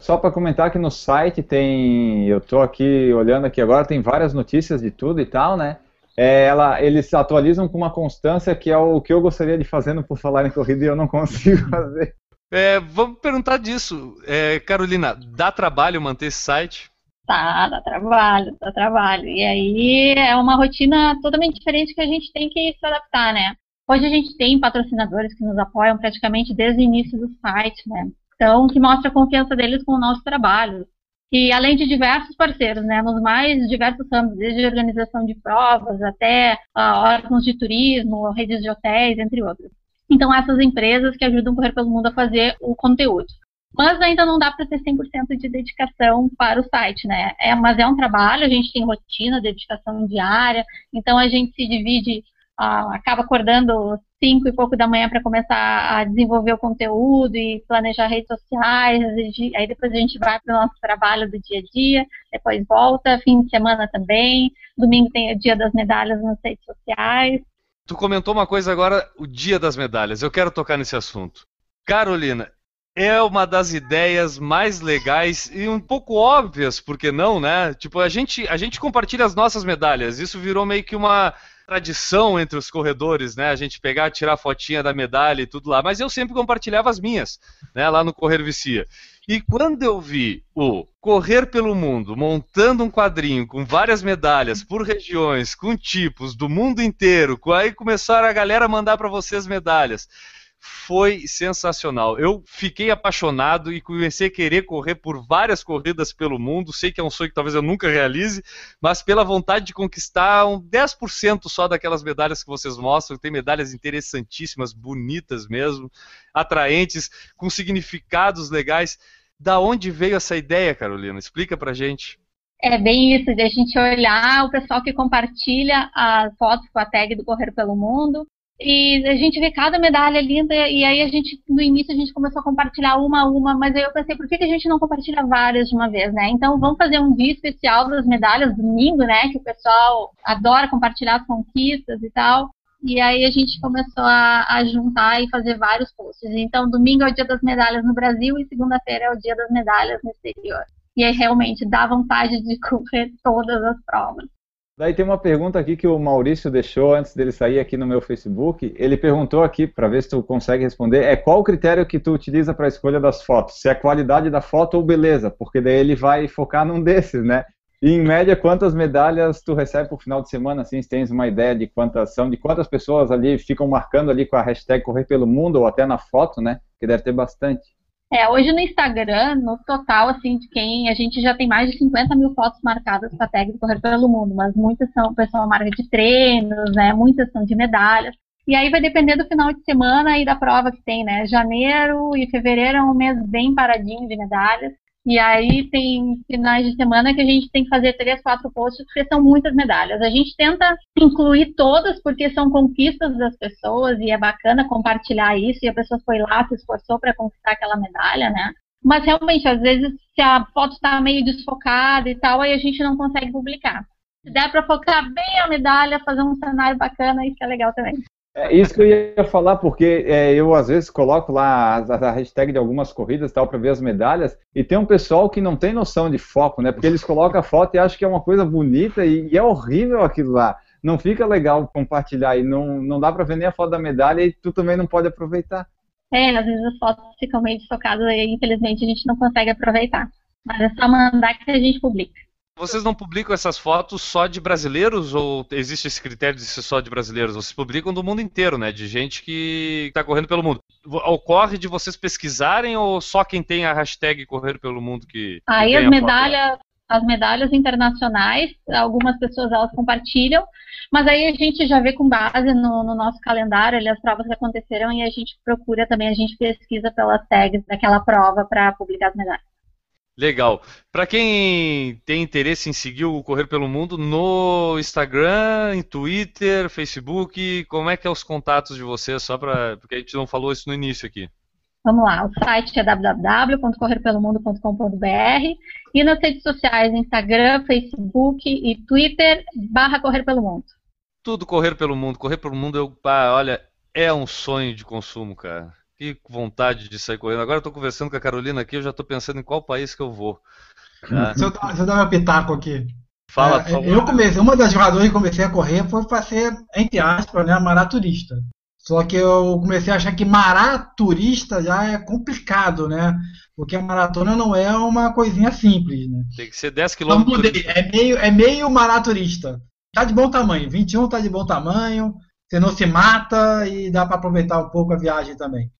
Só para comentar que no site tem, eu estou aqui olhando aqui agora, tem várias notícias de tudo e tal, né? É, ela, eles atualizam com uma constância que é o que eu gostaria de fazer no Por Falar em Corrida e eu não consigo fazer. É, vamos perguntar disso. É, Carolina, dá trabalho manter esse site? Tá, dá trabalho, dá trabalho. E aí é uma rotina totalmente diferente que a gente tem que se adaptar, né? Hoje a gente tem patrocinadores que nos apoiam praticamente desde o início do site, né? Então, que mostra a confiança deles com o nosso trabalho. E além de diversos parceiros, né, nos mais diversos ramos, desde organização de provas até uh, órgãos de turismo, redes de hotéis, entre outros. Então, essas empresas que ajudam a Correr pelo Mundo a fazer o conteúdo. Mas ainda não dá para ter 100% de dedicação para o site, né? É, mas é um trabalho, a gente tem rotina, dedicação diária, então a gente se divide ah, acaba acordando cinco e pouco da manhã para começar a desenvolver o conteúdo e planejar redes sociais, aí depois a gente vai para o nosso trabalho do dia a dia, depois volta, fim de semana também, domingo tem o dia das medalhas nas redes sociais. Tu comentou uma coisa agora, o dia das medalhas, eu quero tocar nesse assunto. Carolina, é uma das ideias mais legais e um pouco óbvias, por que não, né? Tipo, a gente, a gente compartilha as nossas medalhas, isso virou meio que uma tradição entre os corredores, né? A gente pegar, tirar fotinha da medalha e tudo lá. Mas eu sempre compartilhava as minhas, né? Lá no Correr Vicia. E quando eu vi o Correr pelo Mundo montando um quadrinho com várias medalhas por regiões, com tipos do mundo inteiro, aí começaram a galera a mandar para vocês medalhas foi sensacional. Eu fiquei apaixonado e comecei a querer correr por várias corridas pelo mundo. Sei que é um sonho que talvez eu nunca realize, mas pela vontade de conquistar um 10% só daquelas medalhas que vocês mostram. Tem medalhas interessantíssimas, bonitas mesmo, atraentes, com significados legais. Da onde veio essa ideia, Carolina? Explica pra gente. É bem isso, de a gente olhar o pessoal que compartilha as fotos com a tag do Correr pelo Mundo e a gente vê cada medalha linda, e aí a gente, no início, a gente começou a compartilhar uma a uma, mas aí eu pensei, por que, que a gente não compartilha várias de uma vez, né? Então vamos fazer um dia especial das medalhas, domingo, né? Que o pessoal adora compartilhar as conquistas e tal. E aí a gente começou a, a juntar e fazer vários posts. Então, domingo é o dia das medalhas no Brasil e segunda-feira é o dia das medalhas no exterior. E aí realmente dá vontade de correr todas as provas. Daí tem uma pergunta aqui que o Maurício deixou antes dele sair aqui no meu Facebook. Ele perguntou aqui, para ver se tu consegue responder, é qual o critério que tu utiliza para a escolha das fotos? Se é a qualidade da foto ou beleza? Porque daí ele vai focar num desses, né? E em média, quantas medalhas tu recebe por final de semana? Assim, se tens uma ideia de quantas são, de quantas pessoas ali ficam marcando ali com a hashtag Correr pelo Mundo ou até na foto, né? Que deve ter bastante. É, hoje no Instagram, no total, assim, de quem a gente já tem mais de 50 mil fotos marcadas com a tag do Correr pelo Mundo, mas muitas são pessoal marca de treinos, né? Muitas são de medalhas. E aí vai depender do final de semana e da prova que tem, né? Janeiro e fevereiro é um mês bem paradinho de medalhas. E aí tem finais de semana que a gente tem que fazer três, quatro posts, porque são muitas medalhas. A gente tenta incluir todas, porque são conquistas das pessoas e é bacana compartilhar isso. E a pessoa foi lá, se esforçou para conquistar aquela medalha, né? Mas realmente, às vezes, se a foto está meio desfocada e tal, aí a gente não consegue publicar. Se der para focar bem a medalha, fazer um cenário bacana, isso é legal também. É isso que eu ia falar, porque é, eu às vezes coloco lá a, a hashtag de algumas corridas tal para ver as medalhas, e tem um pessoal que não tem noção de foco, né? Porque eles colocam a foto e acham que é uma coisa bonita e, e é horrível aquilo lá. Não fica legal compartilhar e não, não dá para ver nem a foto da medalha e tu também não pode aproveitar. É, às vezes as fotos ficam meio desfocadas e infelizmente a gente não consegue aproveitar. Mas é só mandar que a gente publica. Vocês não publicam essas fotos só de brasileiros ou existe esse critério de ser só de brasileiros? Vocês publicam do mundo inteiro, né? De gente que está correndo pelo mundo. Ocorre de vocês pesquisarem ou só quem tem a hashtag correr pelo mundo que. Aí as medalhas, as medalhas internacionais, algumas pessoas elas compartilham, mas aí a gente já vê com base no, no nosso calendário ali, as provas que aconteceram e a gente procura também, a gente pesquisa pelas tags daquela prova para publicar as medalhas. Legal. Para quem tem interesse em seguir o Correr pelo Mundo no Instagram, em Twitter, Facebook, como é que é os contatos de vocês? Só para porque a gente não falou isso no início aqui. Vamos lá, o site é www.correrpelomundo.com.br e nas redes sociais, Instagram, Facebook e Twitter, barra Correr pelo Mundo. Tudo Correr pelo Mundo. Correr pelo Mundo, eu, olha, é um sonho de consumo, cara. Que vontade de sair correndo. Agora eu tô conversando com a Carolina aqui, eu já estou pensando em qual país que eu vou. Ah. Deixa, eu eu dar meu pitaco aqui. Fala, é, Eu comecei, uma das jogadoras que comecei a correr foi para ser, entre aspas, né, maraturista. Só que eu comecei a achar que maraturista já é complicado, né? Porque a maratona não é uma coisinha simples, né? Tem que ser 10 km. Então, é meio, é meio maraturista. Tá de bom tamanho, 21 tá de bom tamanho, você não se mata e dá para aproveitar um pouco a viagem também.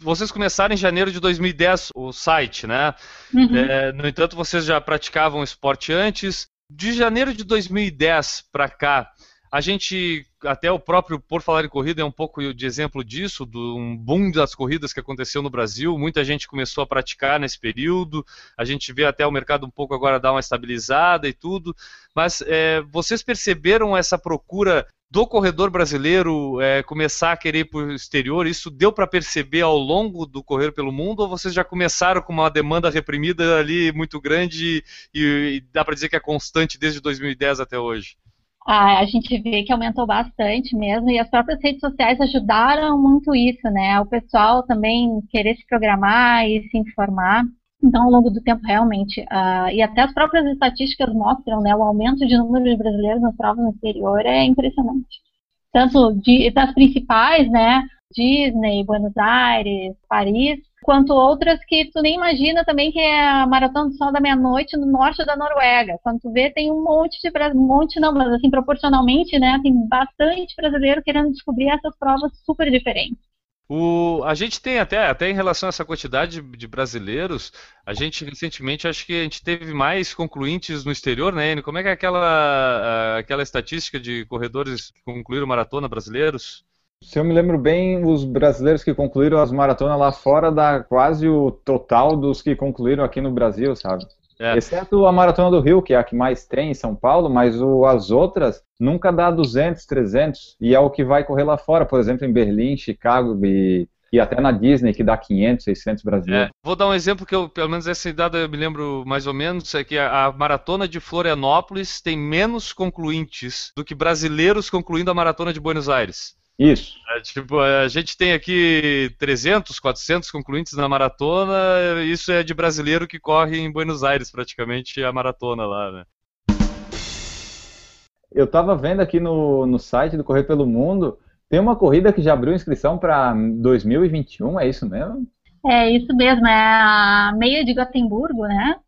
Vocês começaram em janeiro de 2010 o site, né? Uhum. É, no entanto, vocês já praticavam esporte antes. De janeiro de 2010 para cá, a gente, até o próprio Por Falar em Corrida é um pouco de exemplo disso, do um boom das corridas que aconteceu no Brasil. Muita gente começou a praticar nesse período. A gente vê até o mercado um pouco agora dar uma estabilizada e tudo. Mas é, vocês perceberam essa procura do corredor brasileiro é, começar a querer ir para o exterior, isso deu para perceber ao longo do correr pelo mundo ou vocês já começaram com uma demanda reprimida ali muito grande e, e dá para dizer que é constante desde 2010 até hoje? A gente vê que aumentou bastante mesmo e as próprias redes sociais ajudaram muito isso, né? O pessoal também querer se programar e se informar. Então, ao longo do tempo, realmente, uh, e até as próprias estatísticas mostram, né, o aumento de número de brasileiros nas provas no exterior é impressionante. Tanto de, das principais, né, Disney, Buenos Aires, Paris, quanto outras que tu nem imagina também que é a Maratona do Sol da Meia-Noite no norte da Noruega. Quando tu vê, tem um monte de um monte não, mas assim, proporcionalmente, né, tem bastante brasileiro querendo descobrir essas provas super diferentes. O, a gente tem até, até em relação a essa quantidade de, de brasileiros, a gente recentemente acho que a gente teve mais concluintes no exterior, né? Como é que é aquela, aquela estatística de corredores que concluíram maratona brasileiros? Se eu me lembro bem, os brasileiros que concluíram as maratonas lá fora dá quase o total dos que concluíram aqui no Brasil, sabe? É. Exceto a Maratona do Rio, que é a que mais tem em São Paulo, mas o, as outras nunca dá 200, 300, e é o que vai correr lá fora, por exemplo, em Berlim, Chicago e, e até na Disney, que dá 500, 600 brasileiros. É. Vou dar um exemplo que eu, pelo menos essa idade eu me lembro mais ou menos, é que a, a Maratona de Florianópolis tem menos concluintes do que brasileiros concluindo a Maratona de Buenos Aires. Isso. É, tipo, a gente tem aqui 300, 400 concluintes na maratona, isso é de brasileiro que corre em Buenos Aires praticamente a maratona lá, né? Eu estava vendo aqui no, no site do Correr pelo Mundo, tem uma corrida que já abriu inscrição para 2021, é isso mesmo? É isso mesmo, é a meia de Gotemburgo, né?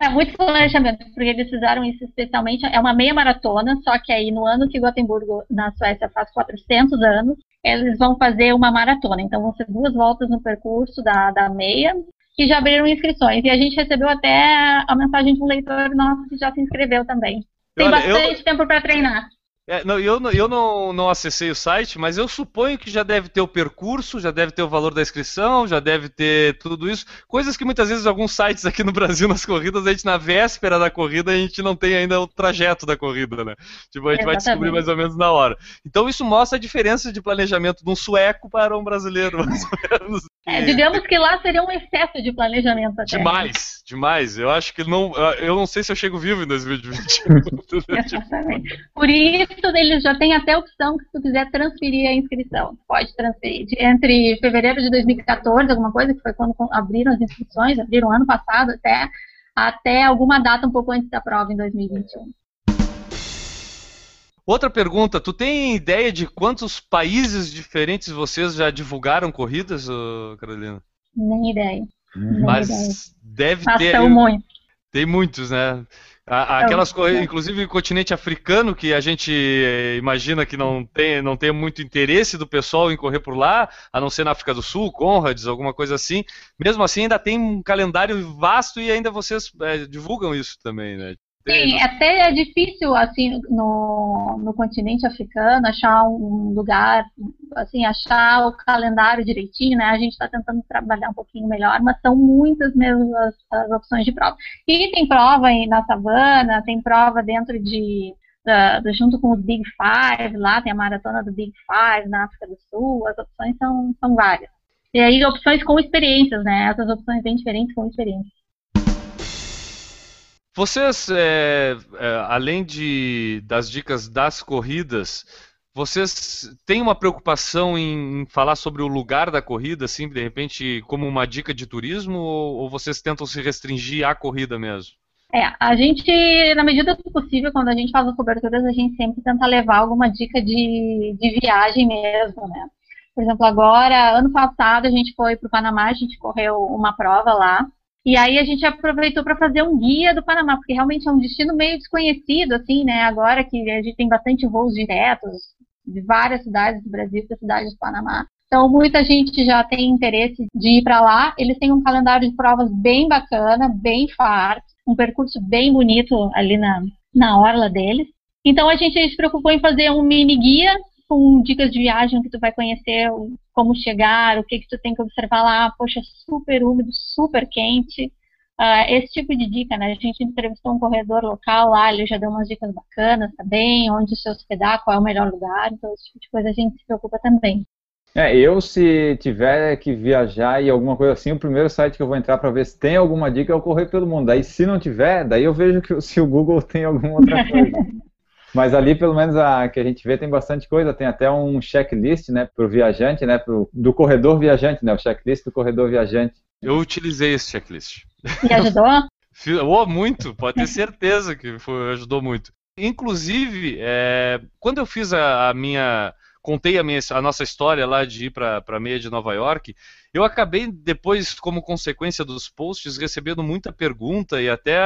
É muito planejamento, porque eles fizeram isso especialmente. É uma meia maratona, só que aí no ano que Gotemburgo, na Suécia, faz 400 anos, eles vão fazer uma maratona. Então vão ser duas voltas no percurso da, da meia, que já abriram inscrições. E a gente recebeu até a mensagem de um leitor nosso que já se inscreveu também. Tem Olha, bastante eu... tempo para treinar. É, não, eu eu não, não acessei o site, mas eu suponho que já deve ter o percurso, já deve ter o valor da inscrição, já deve ter tudo isso. Coisas que muitas vezes alguns sites aqui no Brasil, nas corridas, a gente na véspera da corrida, a gente não tem ainda o trajeto da corrida, né? Tipo, a gente Exatamente. vai descobrir mais ou menos na hora. Então isso mostra a diferença de planejamento de um sueco para um brasileiro, mais ou menos. É, digamos que lá seria um excesso de planejamento até. Demais, demais. Eu acho que não. Eu não sei se eu chego vivo em 2020. Exatamente. Por isso eles já têm até a opção que se tu quiser transferir a inscrição. Pode transferir. Entre fevereiro de 2014, alguma coisa, que foi quando abriram as inscrições, abriram ano passado até, até alguma data um pouco antes da prova em 2021. Outra pergunta, tu tem ideia de quantos países diferentes vocês já divulgaram corridas, Carolina? Nem ideia. Nem Mas ideia. deve Mas ter. São muitos. Tem muitos, né? Aquelas coisas, inclusive o continente africano, que a gente eh, imagina que não tem, não tem muito interesse do pessoal em correr por lá, a não ser na África do Sul, Conrads, alguma coisa assim. Mesmo assim, ainda tem um calendário vasto e ainda vocês é, divulgam isso também, né? Sim, até é difícil, assim, no, no continente africano, achar um lugar, assim, achar o calendário direitinho, né? A gente está tentando trabalhar um pouquinho melhor, mas são muitas mesmo as, as opções de prova. E tem prova na savana, tem prova dentro de, junto com os Big Five, lá tem a maratona do Big Five na África do Sul, as opções são, são várias. E aí opções com experiências, né? Essas opções bem diferentes com experiências. Vocês, é, é, além de, das dicas das corridas, vocês têm uma preocupação em falar sobre o lugar da corrida, assim, de repente, como uma dica de turismo, ou, ou vocês tentam se restringir à corrida mesmo? É, a gente, na medida do possível, quando a gente faz as coberturas, a gente sempre tenta levar alguma dica de, de viagem mesmo, né? Por exemplo, agora, ano passado, a gente foi para o Panamá, a gente correu uma prova lá, e aí a gente aproveitou para fazer um guia do Panamá, porque realmente é um destino meio desconhecido, assim, né? Agora que a gente tem bastante voos diretos de várias cidades do Brasil para cidades do Panamá. Então, muita gente já tem interesse de ir para lá. Eles têm um calendário de provas bem bacana, bem farto, um percurso bem bonito ali na, na orla deles. Então, a gente se preocupou em fazer um mini guia com dicas de viagem que tu vai conhecer, como chegar, o que que tu tem que observar lá, poxa, super úmido, super quente. Uh, esse tipo de dica, né? A gente entrevistou um corredor local lá, ele já deu umas dicas bacanas também, onde se hospedar, qual é o melhor lugar, então esse tipo de coisa a gente se preocupa também. É, eu se tiver que viajar e alguma coisa assim, o primeiro site que eu vou entrar para ver se tem alguma dica é o Correio pelo Mundo. Daí se não tiver, daí eu vejo que se o Google tem alguma outra coisa. Mas ali, pelo menos, a que a gente vê tem bastante coisa. Tem até um checklist, né, para o viajante, né, pro, do corredor viajante, né, o checklist do corredor viajante. Eu utilizei esse checklist. E ajudou? oh, muito, pode ter certeza que foi, ajudou muito. Inclusive, é, quando eu fiz a, a minha contei a, minha, a, nossa história lá de ir para a meia de Nova York, eu acabei depois, como consequência dos posts, recebendo muita pergunta e até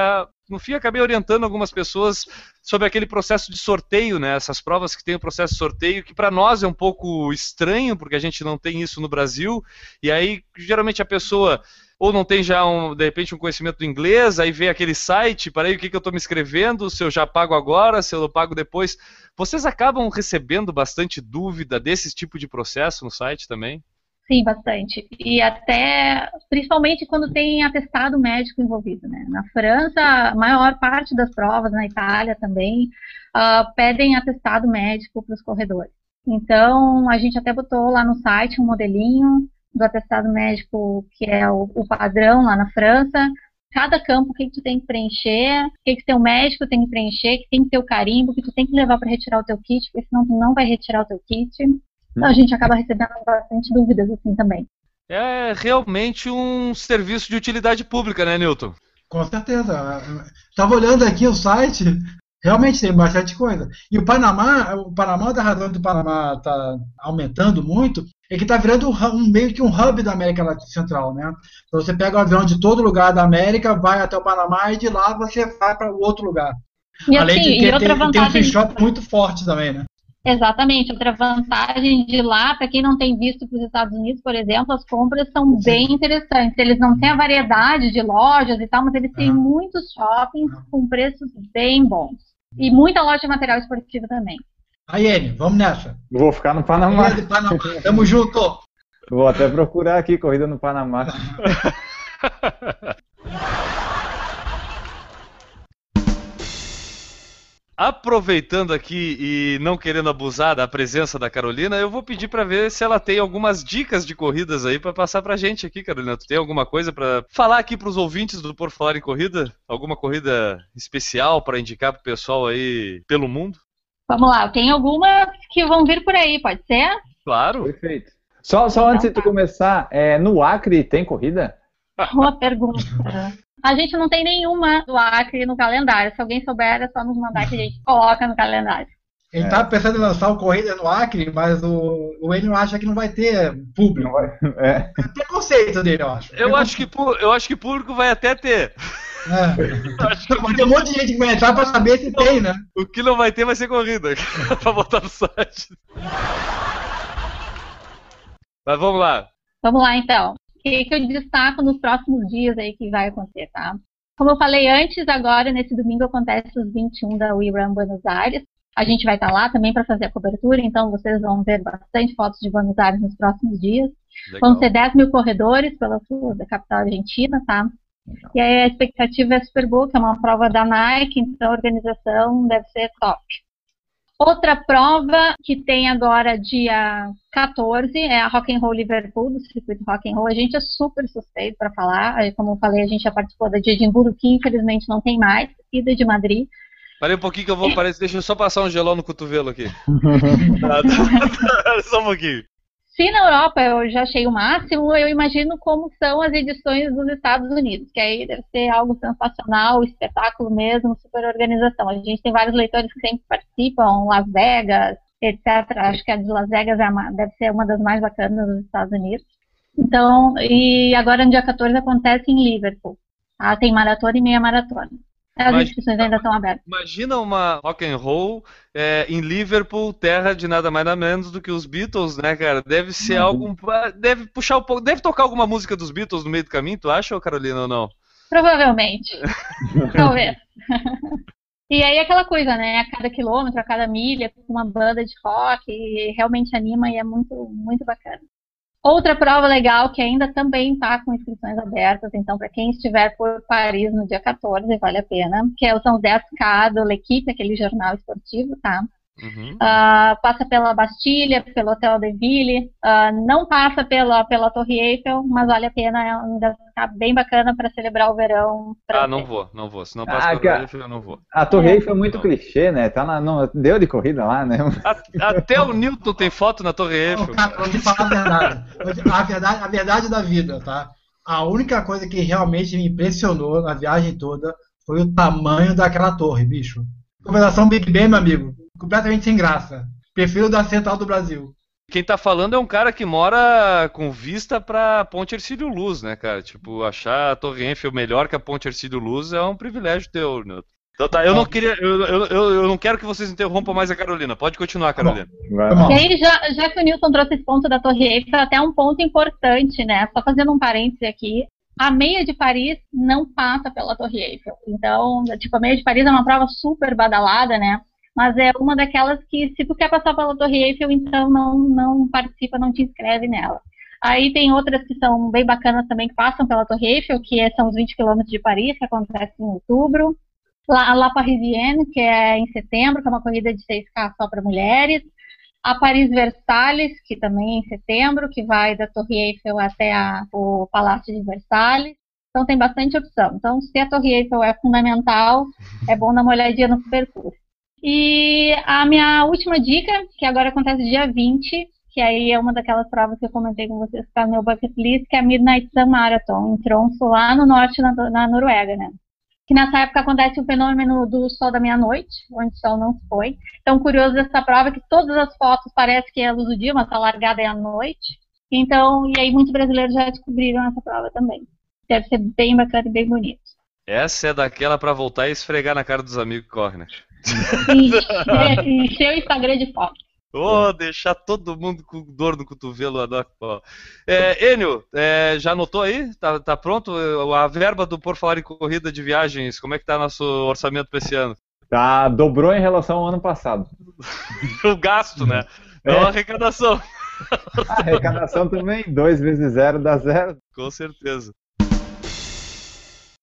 no fim acabei orientando algumas pessoas sobre aquele processo de sorteio, né? Essas provas que tem o processo de sorteio, que para nós é um pouco estranho, porque a gente não tem isso no Brasil. E aí, geralmente a pessoa ou não tem já, um, de repente, um conhecimento do inglês, aí vê aquele site, para aí o que, que eu estou me inscrevendo, se eu já pago agora, se eu pago depois. Vocês acabam recebendo bastante dúvida desse tipo de processo no site também? Sim, bastante. E até, principalmente quando tem atestado médico envolvido, né? Na França, a maior parte das provas, na Itália também, uh, pedem atestado médico para os corredores. Então, a gente até botou lá no site um modelinho do atestado médico, que é o, o padrão lá na França. Cada campo, o que, que tu tem que preencher, o que, que teu médico tem que preencher, que tem que ter o carimbo, que tu tem que levar para retirar o teu kit, porque senão tu não vai retirar o teu kit. Então a gente acaba recebendo bastante dúvidas assim também. É realmente um serviço de utilidade pública, né, Newton? Com certeza. Estava olhando aqui o site, realmente tem bastante coisa. E o Panamá, o Panamá, da razão do Panamá está aumentando muito, é que está virando um, meio que um hub da América Central, né? Então você pega o avião de todo lugar da América, vai até o Panamá e de lá você vai para o outro lugar. E Além assim, de ter, outra vantagem... tem um free shop muito forte também, né? Exatamente. Outra vantagem de lá, para quem não tem visto para os Estados Unidos, por exemplo, as compras são bem interessantes. Eles não têm a variedade de lojas e tal, mas eles têm muitos shoppings com preços bem bons. E muita loja de material esportivo também. Aiene, vamos nessa. Vou ficar no Panamá. Panamá. Tamo junto. Vou até procurar aqui corrida no Panamá. Aproveitando aqui e não querendo abusar da presença da Carolina, eu vou pedir para ver se ela tem algumas dicas de corridas aí para passar pra gente aqui, Carolina. Tu tem alguma coisa para falar aqui para os ouvintes do Por Falar em Corrida? Alguma corrida especial para indicar pro pessoal aí pelo mundo? Vamos lá, tem algumas que vão vir por aí, pode ser? Claro. Perfeito. Só, só antes de tu começar, é, no Acre tem corrida? Boa pergunta. A gente não tem nenhuma do Acre no calendário. Se alguém souber, é só nos mandar que a gente coloca no calendário. Ele estava é. pensando em lançar o Corrida no Acre, mas o, o Enio acha que não vai ter público. Vai, é. é preconceito dele, eu acho. Eu acho, que, eu acho que público vai até ter. É. Acho que vai ter um monte de gente que vai entrar para saber se tem, né? O que não vai ter vai ser corrida para botar no site. Mas vamos lá. Vamos lá então que, que eu destaco nos próximos dias aí que vai acontecer, tá? Como eu falei antes, agora nesse domingo acontece os 21 da We Run Buenos Aires. A gente vai estar lá também para fazer a cobertura, então vocês vão ver bastante fotos de Buenos Aires nos próximos dias. Legal. Vão ser 10 mil corredores pela sul da capital argentina, tá? Legal. E aí a expectativa é super boa, que é uma prova da Nike, então a organização deve ser top. Outra prova que tem agora dia 14 é a Rock and Roll Liverpool, do circuito Rock and Roll. A gente é super suspeito para falar. Como eu falei, a gente já participou da de Edimburgo, que infelizmente não tem mais, e da de Madrid. Parei um pouquinho que eu vou, parece, deixa eu só passar um gelão no cotovelo aqui. só um pouquinho. Se na Europa eu já achei o máximo, eu imagino como são as edições dos Estados Unidos, que aí deve ser algo sensacional, espetáculo mesmo, super organização. A gente tem vários leitores que sempre participam, Las Vegas, etc. Acho que a de Las Vegas é uma, deve ser uma das mais bacanas dos Estados Unidos. Então, e agora no dia 14 acontece em Liverpool. Tá? Tem maratona e meia maratona. As imagina, inscrições ainda estão abertas. Imagina uma rock and roll é, em Liverpool, terra de nada mais nada menos do que os Beatles, né, cara? Deve ser uhum. algum. Deve puxar um pouco. Deve tocar alguma música dos Beatles no meio do caminho, tu acha, Carolina, ou não? Provavelmente. Talvez. E aí aquela coisa, né? A cada quilômetro, a cada milha, uma banda de rock, realmente anima e é muito, muito bacana. Outra prova legal que ainda também está com inscrições abertas, então para quem estiver por Paris no dia 14, vale a pena, que é são os 10K do L'Equipe, aquele jornal esportivo, tá? Uhum. Uh, passa pela Bastilha, pelo Hotel de Ville, uh, não passa pela, pela Torre Eiffel, mas vale a pena, ainda está bem bacana para celebrar o verão. Ah, não vou, não vou. Se não passa ah, pela Torre Eiffel, eu não vou. A Torre é. Eiffel é muito não. clichê, né? Tá na, não, deu de corrida lá, né? A, até o Newton tem foto na Torre Eiffel. Não, cara, vou te falar a verdade. A verdade, a verdade da vida, tá? A única coisa que realmente me impressionou na viagem toda foi o tamanho daquela torre, bicho. Conversação Big Ben, meu amigo, completamente sem graça. Prefiro da Central do Brasil. quem tá falando é um cara que mora com vista pra Ponte Ercílio Luz, né, cara? Tipo, achar a Torre Eiffel melhor que a Ponte Ercílio Luz é um privilégio teu, né? Então tá, eu não queria, eu, eu, eu, não quero que vocês interrompam mais a Carolina. Pode continuar, Carolina. E aí, já, já que o Nilson trouxe esse ponto da Torre Eiffel, até um ponto importante, né? Só fazendo um parêntese aqui. A meia de Paris não passa pela Torre Eiffel. Então, tipo, a meia de Paris é uma prova super badalada, né? Mas é uma daquelas que, se tu quer passar pela Torre Eiffel, então não, não participa, não te inscreve nela. Aí tem outras que são bem bacanas também, que passam pela Torre Eiffel, que são os 20 quilômetros de Paris, que acontece em outubro a La Parisienne, que é em setembro, que é uma corrida de 6K só para mulheres. A Paris Versalhes, que também é em setembro, que vai da Torre Eiffel até a, o Palácio de Versalhes. Então tem bastante opção. Então, se a Torre Eiffel é fundamental, é bom dar uma olhadinha no percurso. E a minha última dica, que agora acontece dia 20, que aí é uma daquelas provas que eu comentei com vocês que está no meu bucket list, que é a Midnight Sun Marathon, em Tromsø, lá no norte, na, na Noruega, né? que nessa época acontece o fenômeno do sol da meia-noite, onde o sol não se foi. Então, curioso dessa prova que todas as fotos parece que é a luz do dia, mas está largada é à noite. Então, e aí muitos brasileiros já descobriram essa prova também. Deve ser bem bacana e bem bonito. Essa é daquela para voltar e esfregar na cara dos amigos que correm, né? Encher, encher o Instagram de fotos. Ô, oh, deixar todo mundo com dor no cotovelo. É, Enio, é, já anotou aí? Tá, tá, pronto? A verba do Por Falar em Corrida de Viagens, como é que tá nosso orçamento para esse ano? Tá, dobrou em relação ao ano passado. o gasto, né? É. a arrecadação. A arrecadação também, 2 vezes 0 dá zero. Com certeza.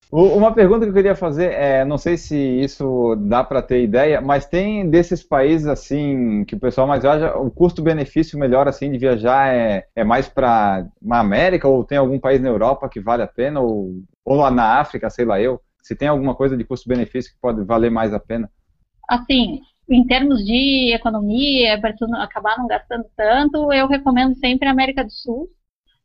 Uma pergunta que eu queria fazer é, não sei se isso dá para ter ideia, mas tem desses países assim que o pessoal mais viaja, o custo-benefício melhor assim de viajar é, é mais para a América ou tem algum país na Europa que vale a pena ou, ou lá na África, sei lá eu, se tem alguma coisa de custo-benefício que pode valer mais a pena? Assim, em termos de economia, para acabar não gastando tanto, eu recomendo sempre a América do Sul,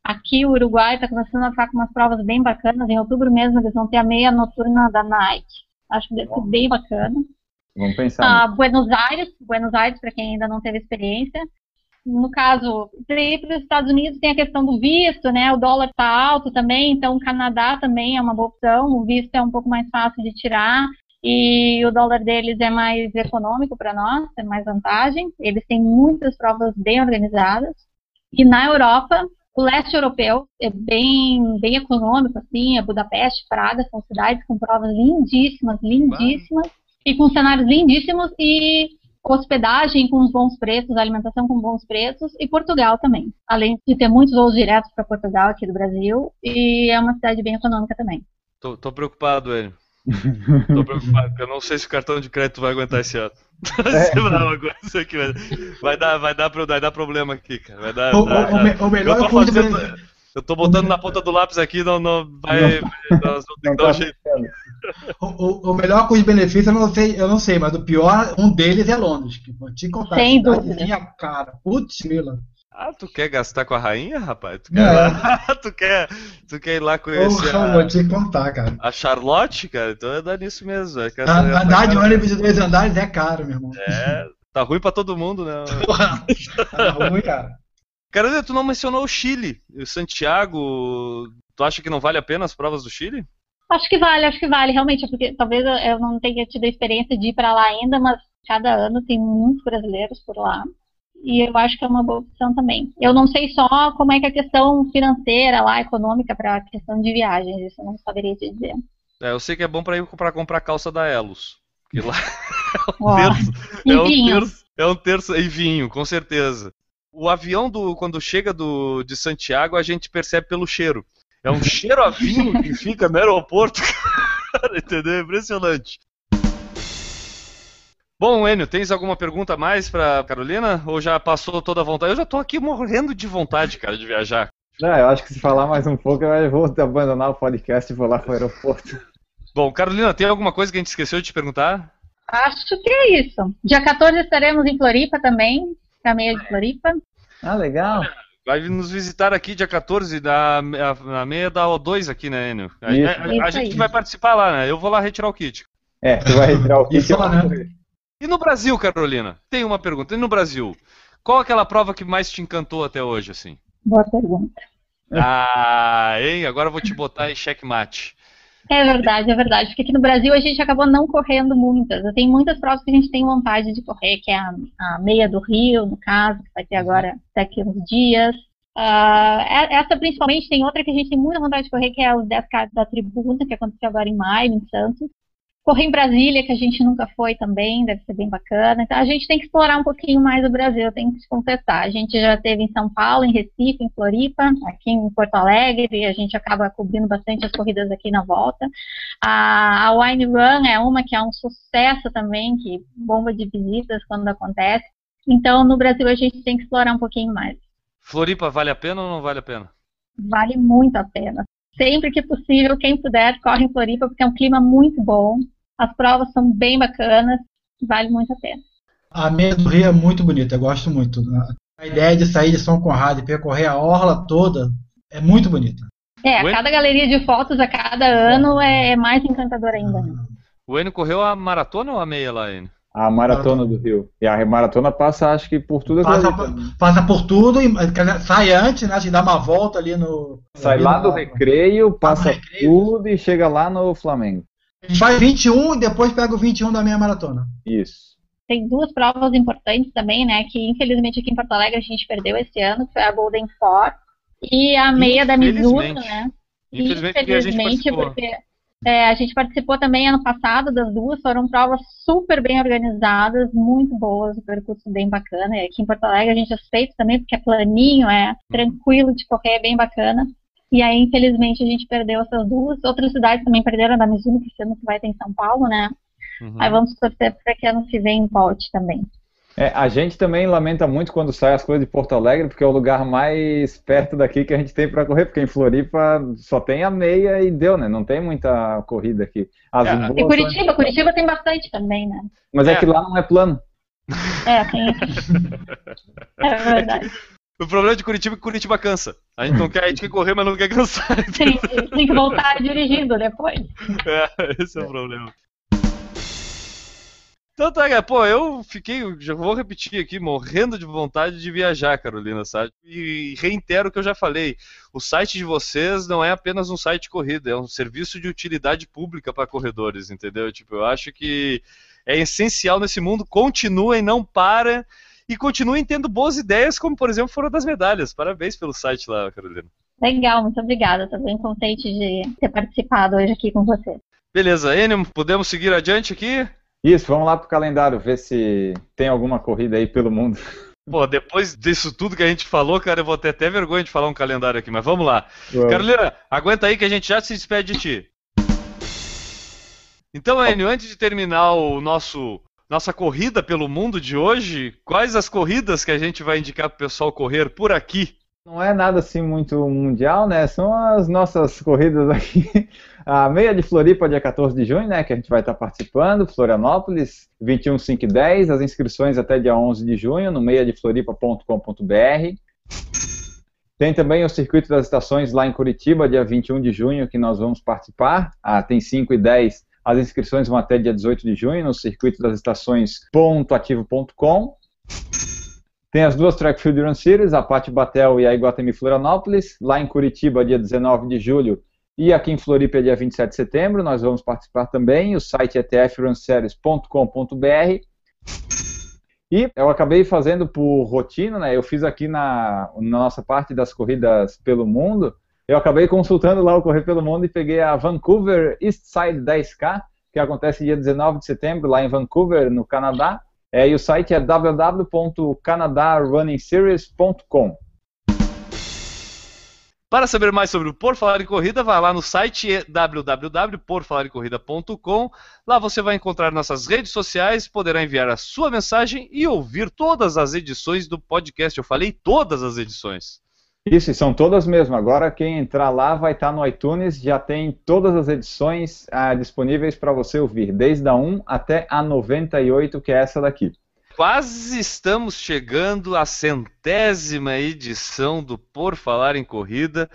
Aqui o Uruguai está começando a ficar com umas provas bem bacanas. Em outubro mesmo eles vão ter a meia noturna da Nike. Acho que deve ser bem bacana. Vamos pensar. Ah, Buenos Aires, Buenos Aires para quem ainda não teve experiência. No caso, para ir para os Estados Unidos tem a questão do visto, né? O dólar está alto também, então o Canadá também é uma boa opção. O visto é um pouco mais fácil de tirar e o dólar deles é mais econômico para nós, é mais vantagem. Eles têm muitas provas bem organizadas. E na Europa, o leste europeu é bem, bem econômico, assim, é Budapeste, Praga, são cidades com provas lindíssimas, lindíssimas, e com cenários lindíssimos e hospedagem com bons preços, alimentação com bons preços, e Portugal também. Além de ter muitos voos diretos para Portugal aqui do Brasil, e é uma cidade bem econômica também. Tô, tô preocupado, ele. Tô preocupado, porque eu não sei se o cartão de crédito vai aguentar esse ano. É. vai, vai, dar, vai, dar, vai dar problema aqui, cara. Vai dar, o, dar, o, o melhor eu tô, fazendo, eu tô botando na ponta do lápis aqui, não, não vai. Não, nós vamos ter que dar um jeito. O, o, melhor custo-benefício eu não sei, eu não sei, mas o pior, um deles é Londres. Que vou te contar. Sem dúvida. cara. Putz, Mila. Ah, tu quer gastar com a rainha, rapaz? Tu quer, é. tu quer, tu quer ir lá conhecer Porra, a... vou te contar, cara. A Charlotte, cara? Então é dar nisso mesmo. É essa, andar de ônibus de dois andares é caro, meu irmão. É, tá ruim pra todo mundo, né? Porra, tá ruim, cara. Cara, tu não mencionou o Chile. O Santiago, tu acha que não vale a pena as provas do Chile? Acho que vale, acho que vale, realmente, porque talvez eu não tenha tido a experiência de ir para lá ainda, mas cada ano tem muitos brasileiros por lá e eu acho que é uma boa opção também. Eu não sei só como é que é a questão financeira lá, econômica, para a questão de viagens, isso eu não saberia te dizer. É, eu sei que é bom para ir para comprar calça da Elos. Porque lá é um terço, é um terço, é um terço e vinho, com certeza. O avião do quando chega do de Santiago a gente percebe pelo cheiro. É um cheiro a vinho que fica no aeroporto, cara, entendeu? Impressionante. Bom, Enio, tens alguma pergunta mais para Carolina? Ou já passou toda a vontade? Eu já estou aqui morrendo de vontade, cara, de viajar. Não, eu acho que se falar mais um pouco, eu vou abandonar o podcast e vou lá para o aeroporto. Bom, Carolina, tem alguma coisa que a gente esqueceu de te perguntar? Acho que é isso. Dia 14 estaremos em Floripa também, na meia de Floripa. Ah, legal. Vai nos visitar aqui dia 14 da, na meia da O2 aqui, né, Enio? A, a, a, a gente vai participar lá, né? Eu vou lá retirar o kit. É, tu vai retirar o kit. Isso, né? E no Brasil, Carolina? Tem uma pergunta. E no Brasil? Qual aquela prova que mais te encantou até hoje, assim? Boa pergunta. Ah, hein? Agora eu vou te botar em checkmate. É verdade, é verdade. Porque aqui no Brasil a gente acabou não correndo muitas. Tem muitas provas que a gente tem vontade de correr, que é a, a meia do Rio, no caso, que vai ter agora daqui uns dias. Uh, essa principalmente, tem outra que a gente tem muita vontade de correr, que é os 10K da Tribuna, que aconteceu agora em maio, em Santos. Correr em Brasília, que a gente nunca foi também, deve ser bem bacana. Então a gente tem que explorar um pouquinho mais o Brasil, tem que se completar. A gente já teve em São Paulo, em Recife, em Floripa, aqui em Porto Alegre, e a gente acaba cobrindo bastante as corridas aqui na volta. A, a Wine Run é uma que é um sucesso também, que bomba de visitas quando acontece. Então no Brasil a gente tem que explorar um pouquinho mais. Floripa vale a pena ou não vale a pena? Vale muito a pena. Sempre que possível, quem puder, corre em Floripa, porque é um clima muito bom. As provas são bem bacanas, vale muito a pena. A meia do Rio é muito bonita, eu gosto muito. A ideia de sair de São Conrado e percorrer a orla toda é muito bonita. É, a cada galeria de fotos a cada ano é, é mais encantadora ainda. Né? O Enio correu a maratona ou a meia lá, Enio? A maratona do Rio. E a maratona passa, acho que por tudo passa, passa por tudo e sai antes, né? Te dá uma volta ali no. Sai lá do recreio, passa recreio. tudo e chega lá no Flamengo. A gente faz 21 e depois pega o 21 da meia maratona. Isso. Tem duas provas importantes também, né? Que infelizmente aqui em Porto Alegre a gente perdeu esse ano, que foi a Golden Four e a meia da Mizuno, né? Infelizmente, infelizmente porque é, a gente participou também ano passado das duas, foram provas super bem organizadas, muito boas, o percurso bem bacana. E aqui em Porto Alegre a gente aceita também, porque é planinho, é tranquilo de correr, é bem bacana. E aí, infelizmente, a gente perdeu essas duas. Outras cidades também perderam da Mizuno, que esse ano que vai ter em São Paulo, né? Uhum. Aí vamos torcer para que ano que vem volte também. É, a gente também lamenta muito quando sai as coisas de Porto Alegre, porque é o lugar mais perto daqui que a gente tem para correr, porque em Floripa só tem a meia e deu, né? Não tem muita corrida aqui. As é, e Curitiba, são... Curitiba tem bastante também, né? Mas é, é que lá não é plano. É, tem. é verdade. O problema de Curitiba é que Curitiba cansa. A gente não quer, a gente quer correr, mas não quer cansar. Sim, tem que voltar dirigindo depois. É, esse é o problema. Então tá, pô, eu fiquei, já vou repetir aqui, morrendo de vontade de viajar, Carolina, sabe? E reitero o que eu já falei: o site de vocês não é apenas um site de corrida, é um serviço de utilidade pública para corredores, entendeu? Tipo, eu acho que é essencial nesse mundo, continuem, não para e continuem tendo boas ideias, como por exemplo foram das medalhas. Parabéns pelo site lá, Carolina. Legal, muito obrigada. Estou bem contente de ter participado hoje aqui com você. Beleza, Enio, podemos seguir adiante aqui? Isso, vamos lá pro calendário, ver se tem alguma corrida aí pelo mundo. Pô, depois disso tudo que a gente falou, cara, eu vou ter até vergonha de falar um calendário aqui, mas vamos lá. Carolina, aguenta aí que a gente já se despede de ti. Então, Enio, antes de terminar o nosso nossa corrida pelo mundo de hoje, quais as corridas que a gente vai indicar pro pessoal correr por aqui? Não é nada assim muito mundial, né? São as nossas corridas aqui. A meia de Floripa, dia 14 de junho, né? Que a gente vai estar participando. Florianópolis, 21, 5 e 10. As inscrições até dia 11 de junho no meiadefloripa.com.br. Tem também o Circuito das Estações lá em Curitiba, dia 21 de junho, que nós vamos participar. Ah, tem 5 e 10. As inscrições vão até dia 18 de junho no circuito das estações.ativo.com. Tem as duas Track Field Run Series, a Pati Batel e a Iguatemi Florianópolis. Lá em Curitiba, dia 19 de julho. E aqui em Floripa, dia 27 de setembro. Nós vamos participar também. O site é tfrunseries.com.br. E eu acabei fazendo por rotina, né? Eu fiz aqui na, na nossa parte das corridas pelo mundo. Eu acabei consultando lá o Correr pelo Mundo e peguei a Vancouver East Side 10K, que acontece dia 19 de setembro lá em Vancouver, no Canadá. É, e o site é www.canadarunningseries.com. Para saber mais sobre o Por Falar em Corrida, vá lá no site www.porfalarecorrida.com. Lá você vai encontrar nossas redes sociais, poderá enviar a sua mensagem e ouvir todas as edições do podcast. Eu falei todas as edições. Isso, são todas mesmo. Agora quem entrar lá vai estar no iTunes, já tem todas as edições ah, disponíveis para você ouvir, desde a 1 até a 98, que é essa daqui. Quase estamos chegando à centésima edição do Por Falar em Corrida.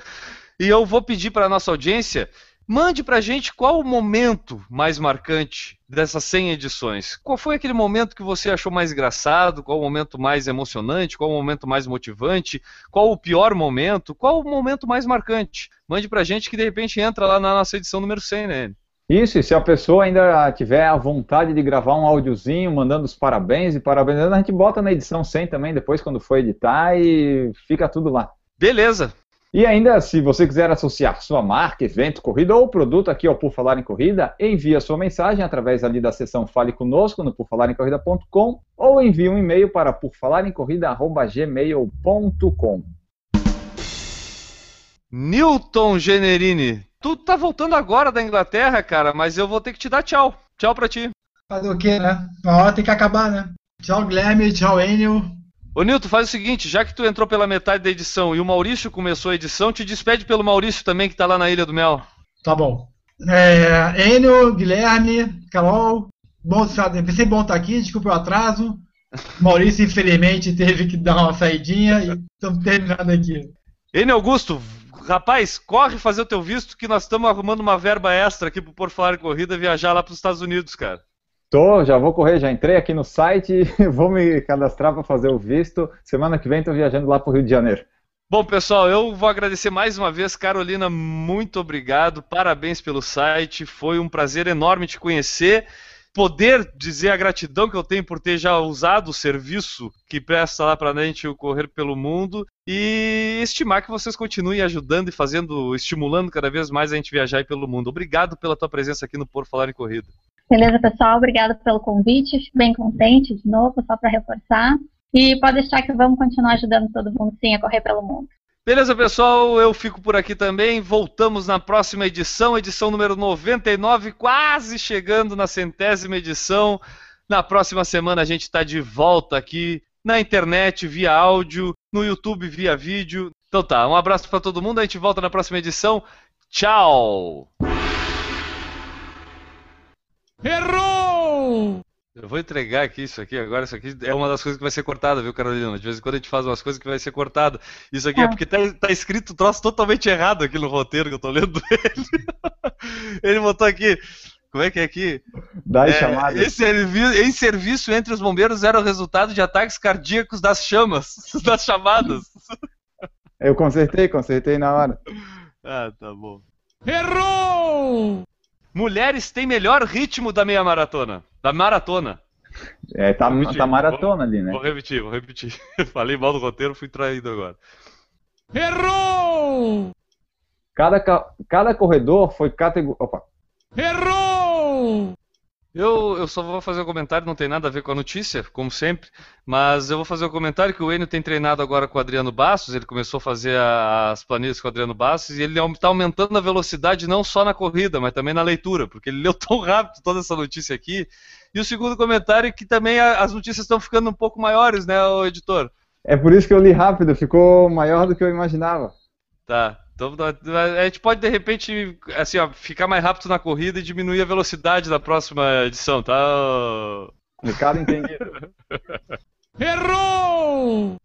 E eu vou pedir para a nossa audiência Mande pra gente qual o momento mais marcante dessas 100 edições. Qual foi aquele momento que você achou mais engraçado? Qual o momento mais emocionante? Qual o momento mais motivante? Qual o pior momento? Qual o momento mais marcante? Mande pra gente que de repente entra lá na nossa edição número 100, né? Isso, e se a pessoa ainda tiver a vontade de gravar um áudiozinho, mandando os parabéns e parabenizando, a gente bota na edição 100 também, depois quando for editar e fica tudo lá. Beleza. E ainda, se você quiser associar sua marca, evento, corrida ou produto aqui ao Por Falar em Corrida, envie a sua mensagem através ali da seção Fale Conosco no porfalaremcorrida.com ou envie um e-mail para porfalaremcorrida.gmail.com Newton Generini, tu tá voltando agora da Inglaterra, cara, mas eu vou ter que te dar tchau. Tchau pra ti. Fazer o quê, né? Uma hora tem que acabar, né? Tchau, Guilherme. Tchau, Enio. Ô Nilton, faz o seguinte, já que tu entrou pela metade da edição e o Maurício começou a edição, te despede pelo Maurício também, que tá lá na Ilha do Mel. Tá bom. É, Enio, Guilherme, Carol, bom, sempre bom estar aqui, desculpa o atraso. Maurício, infelizmente, teve que dar uma saidinha e estamos terminando aqui. Enio Augusto, rapaz, corre fazer o teu visto que nós estamos arrumando uma verba extra aqui pro Por Falar em Corrida viajar lá para os Estados Unidos, cara. Tô, já vou correr, já entrei aqui no site, vou me cadastrar para fazer o visto. Semana que vem estou viajando lá para o Rio de Janeiro. Bom, pessoal, eu vou agradecer mais uma vez, Carolina, muito obrigado, parabéns pelo site, foi um prazer enorme te conhecer, poder dizer a gratidão que eu tenho por ter já usado o serviço que presta lá para a gente o Correr pelo Mundo e estimar que vocês continuem ajudando e fazendo, estimulando cada vez mais a gente viajar pelo mundo. Obrigado pela tua presença aqui no Por Falar em Corrida. Beleza, pessoal? Obrigada pelo convite. Fico bem contente de novo, só para reforçar. E pode deixar que vamos continuar ajudando todo mundo sim a correr pelo mundo. Beleza, pessoal, eu fico por aqui também. Voltamos na próxima edição, edição número 99, quase chegando na centésima edição. Na próxima semana a gente está de volta aqui na internet via áudio, no YouTube via vídeo. Então tá, um abraço para todo mundo. A gente volta na próxima edição. Tchau! Errou! Eu vou entregar aqui isso aqui agora. Isso aqui é uma das coisas que vai ser cortada, viu, Carolina? De vez em quando a gente faz umas coisas que vai ser cortada. Isso aqui é, é porque tá, tá escrito um troço totalmente errado aqui no roteiro que eu tô lendo ele. ele botou aqui. Como é que é aqui? Das é, chamadas. Em serviço, em serviço entre os bombeiros era o resultado de ataques cardíacos das chamas, das chamadas. Eu consertei, consertei na hora. Ah, tá bom. Errou! Mulheres têm melhor ritmo da meia maratona. Da maratona. É, tá, tá maratona vou, ali, né? Vou repetir, vou repetir. Falei mal do roteiro, fui traído agora. Errou! Cada, cada corredor foi categoria. Opa! Errou! Eu, eu só vou fazer um comentário, não tem nada a ver com a notícia, como sempre, mas eu vou fazer um comentário que o Enio tem treinado agora com o Adriano Bastos, ele começou a fazer as planilhas com o Adriano Bastos e ele está aumentando a velocidade não só na corrida, mas também na leitura, porque ele leu tão rápido toda essa notícia aqui. E o segundo comentário é que também as notícias estão ficando um pouco maiores, né, o editor? É por isso que eu li rápido, ficou maior do que eu imaginava. Tá. Então a gente pode de repente assim, ó, ficar mais rápido na corrida e diminuir a velocidade da próxima edição, tá? Recado entendido. Errou!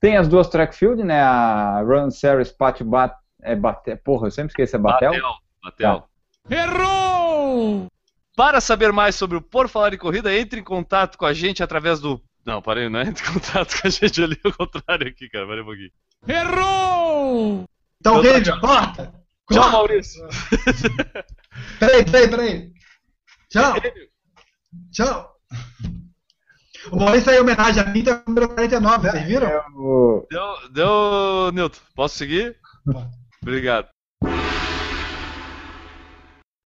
Tem as duas track field, né? A Run Series Pátio Bat é Batel. Porra, eu sempre esqueço, é Batel? Batel. Batel. Tá. Errou! Para saber mais sobre o Por Falar em Corrida, entre em contato com a gente através do. Não, parei, não é? Entre em contato com a gente ali, ao contrário aqui, cara. Parei um pouquinho. Errou! Então, David, corta! Tchau, Maurício! peraí, peraí, peraí. Tchau! Tchau! O Maurício aí, homenagem a mim, tá número 49, vocês viram? Deu, deu, Nilton. Posso seguir? Obrigado.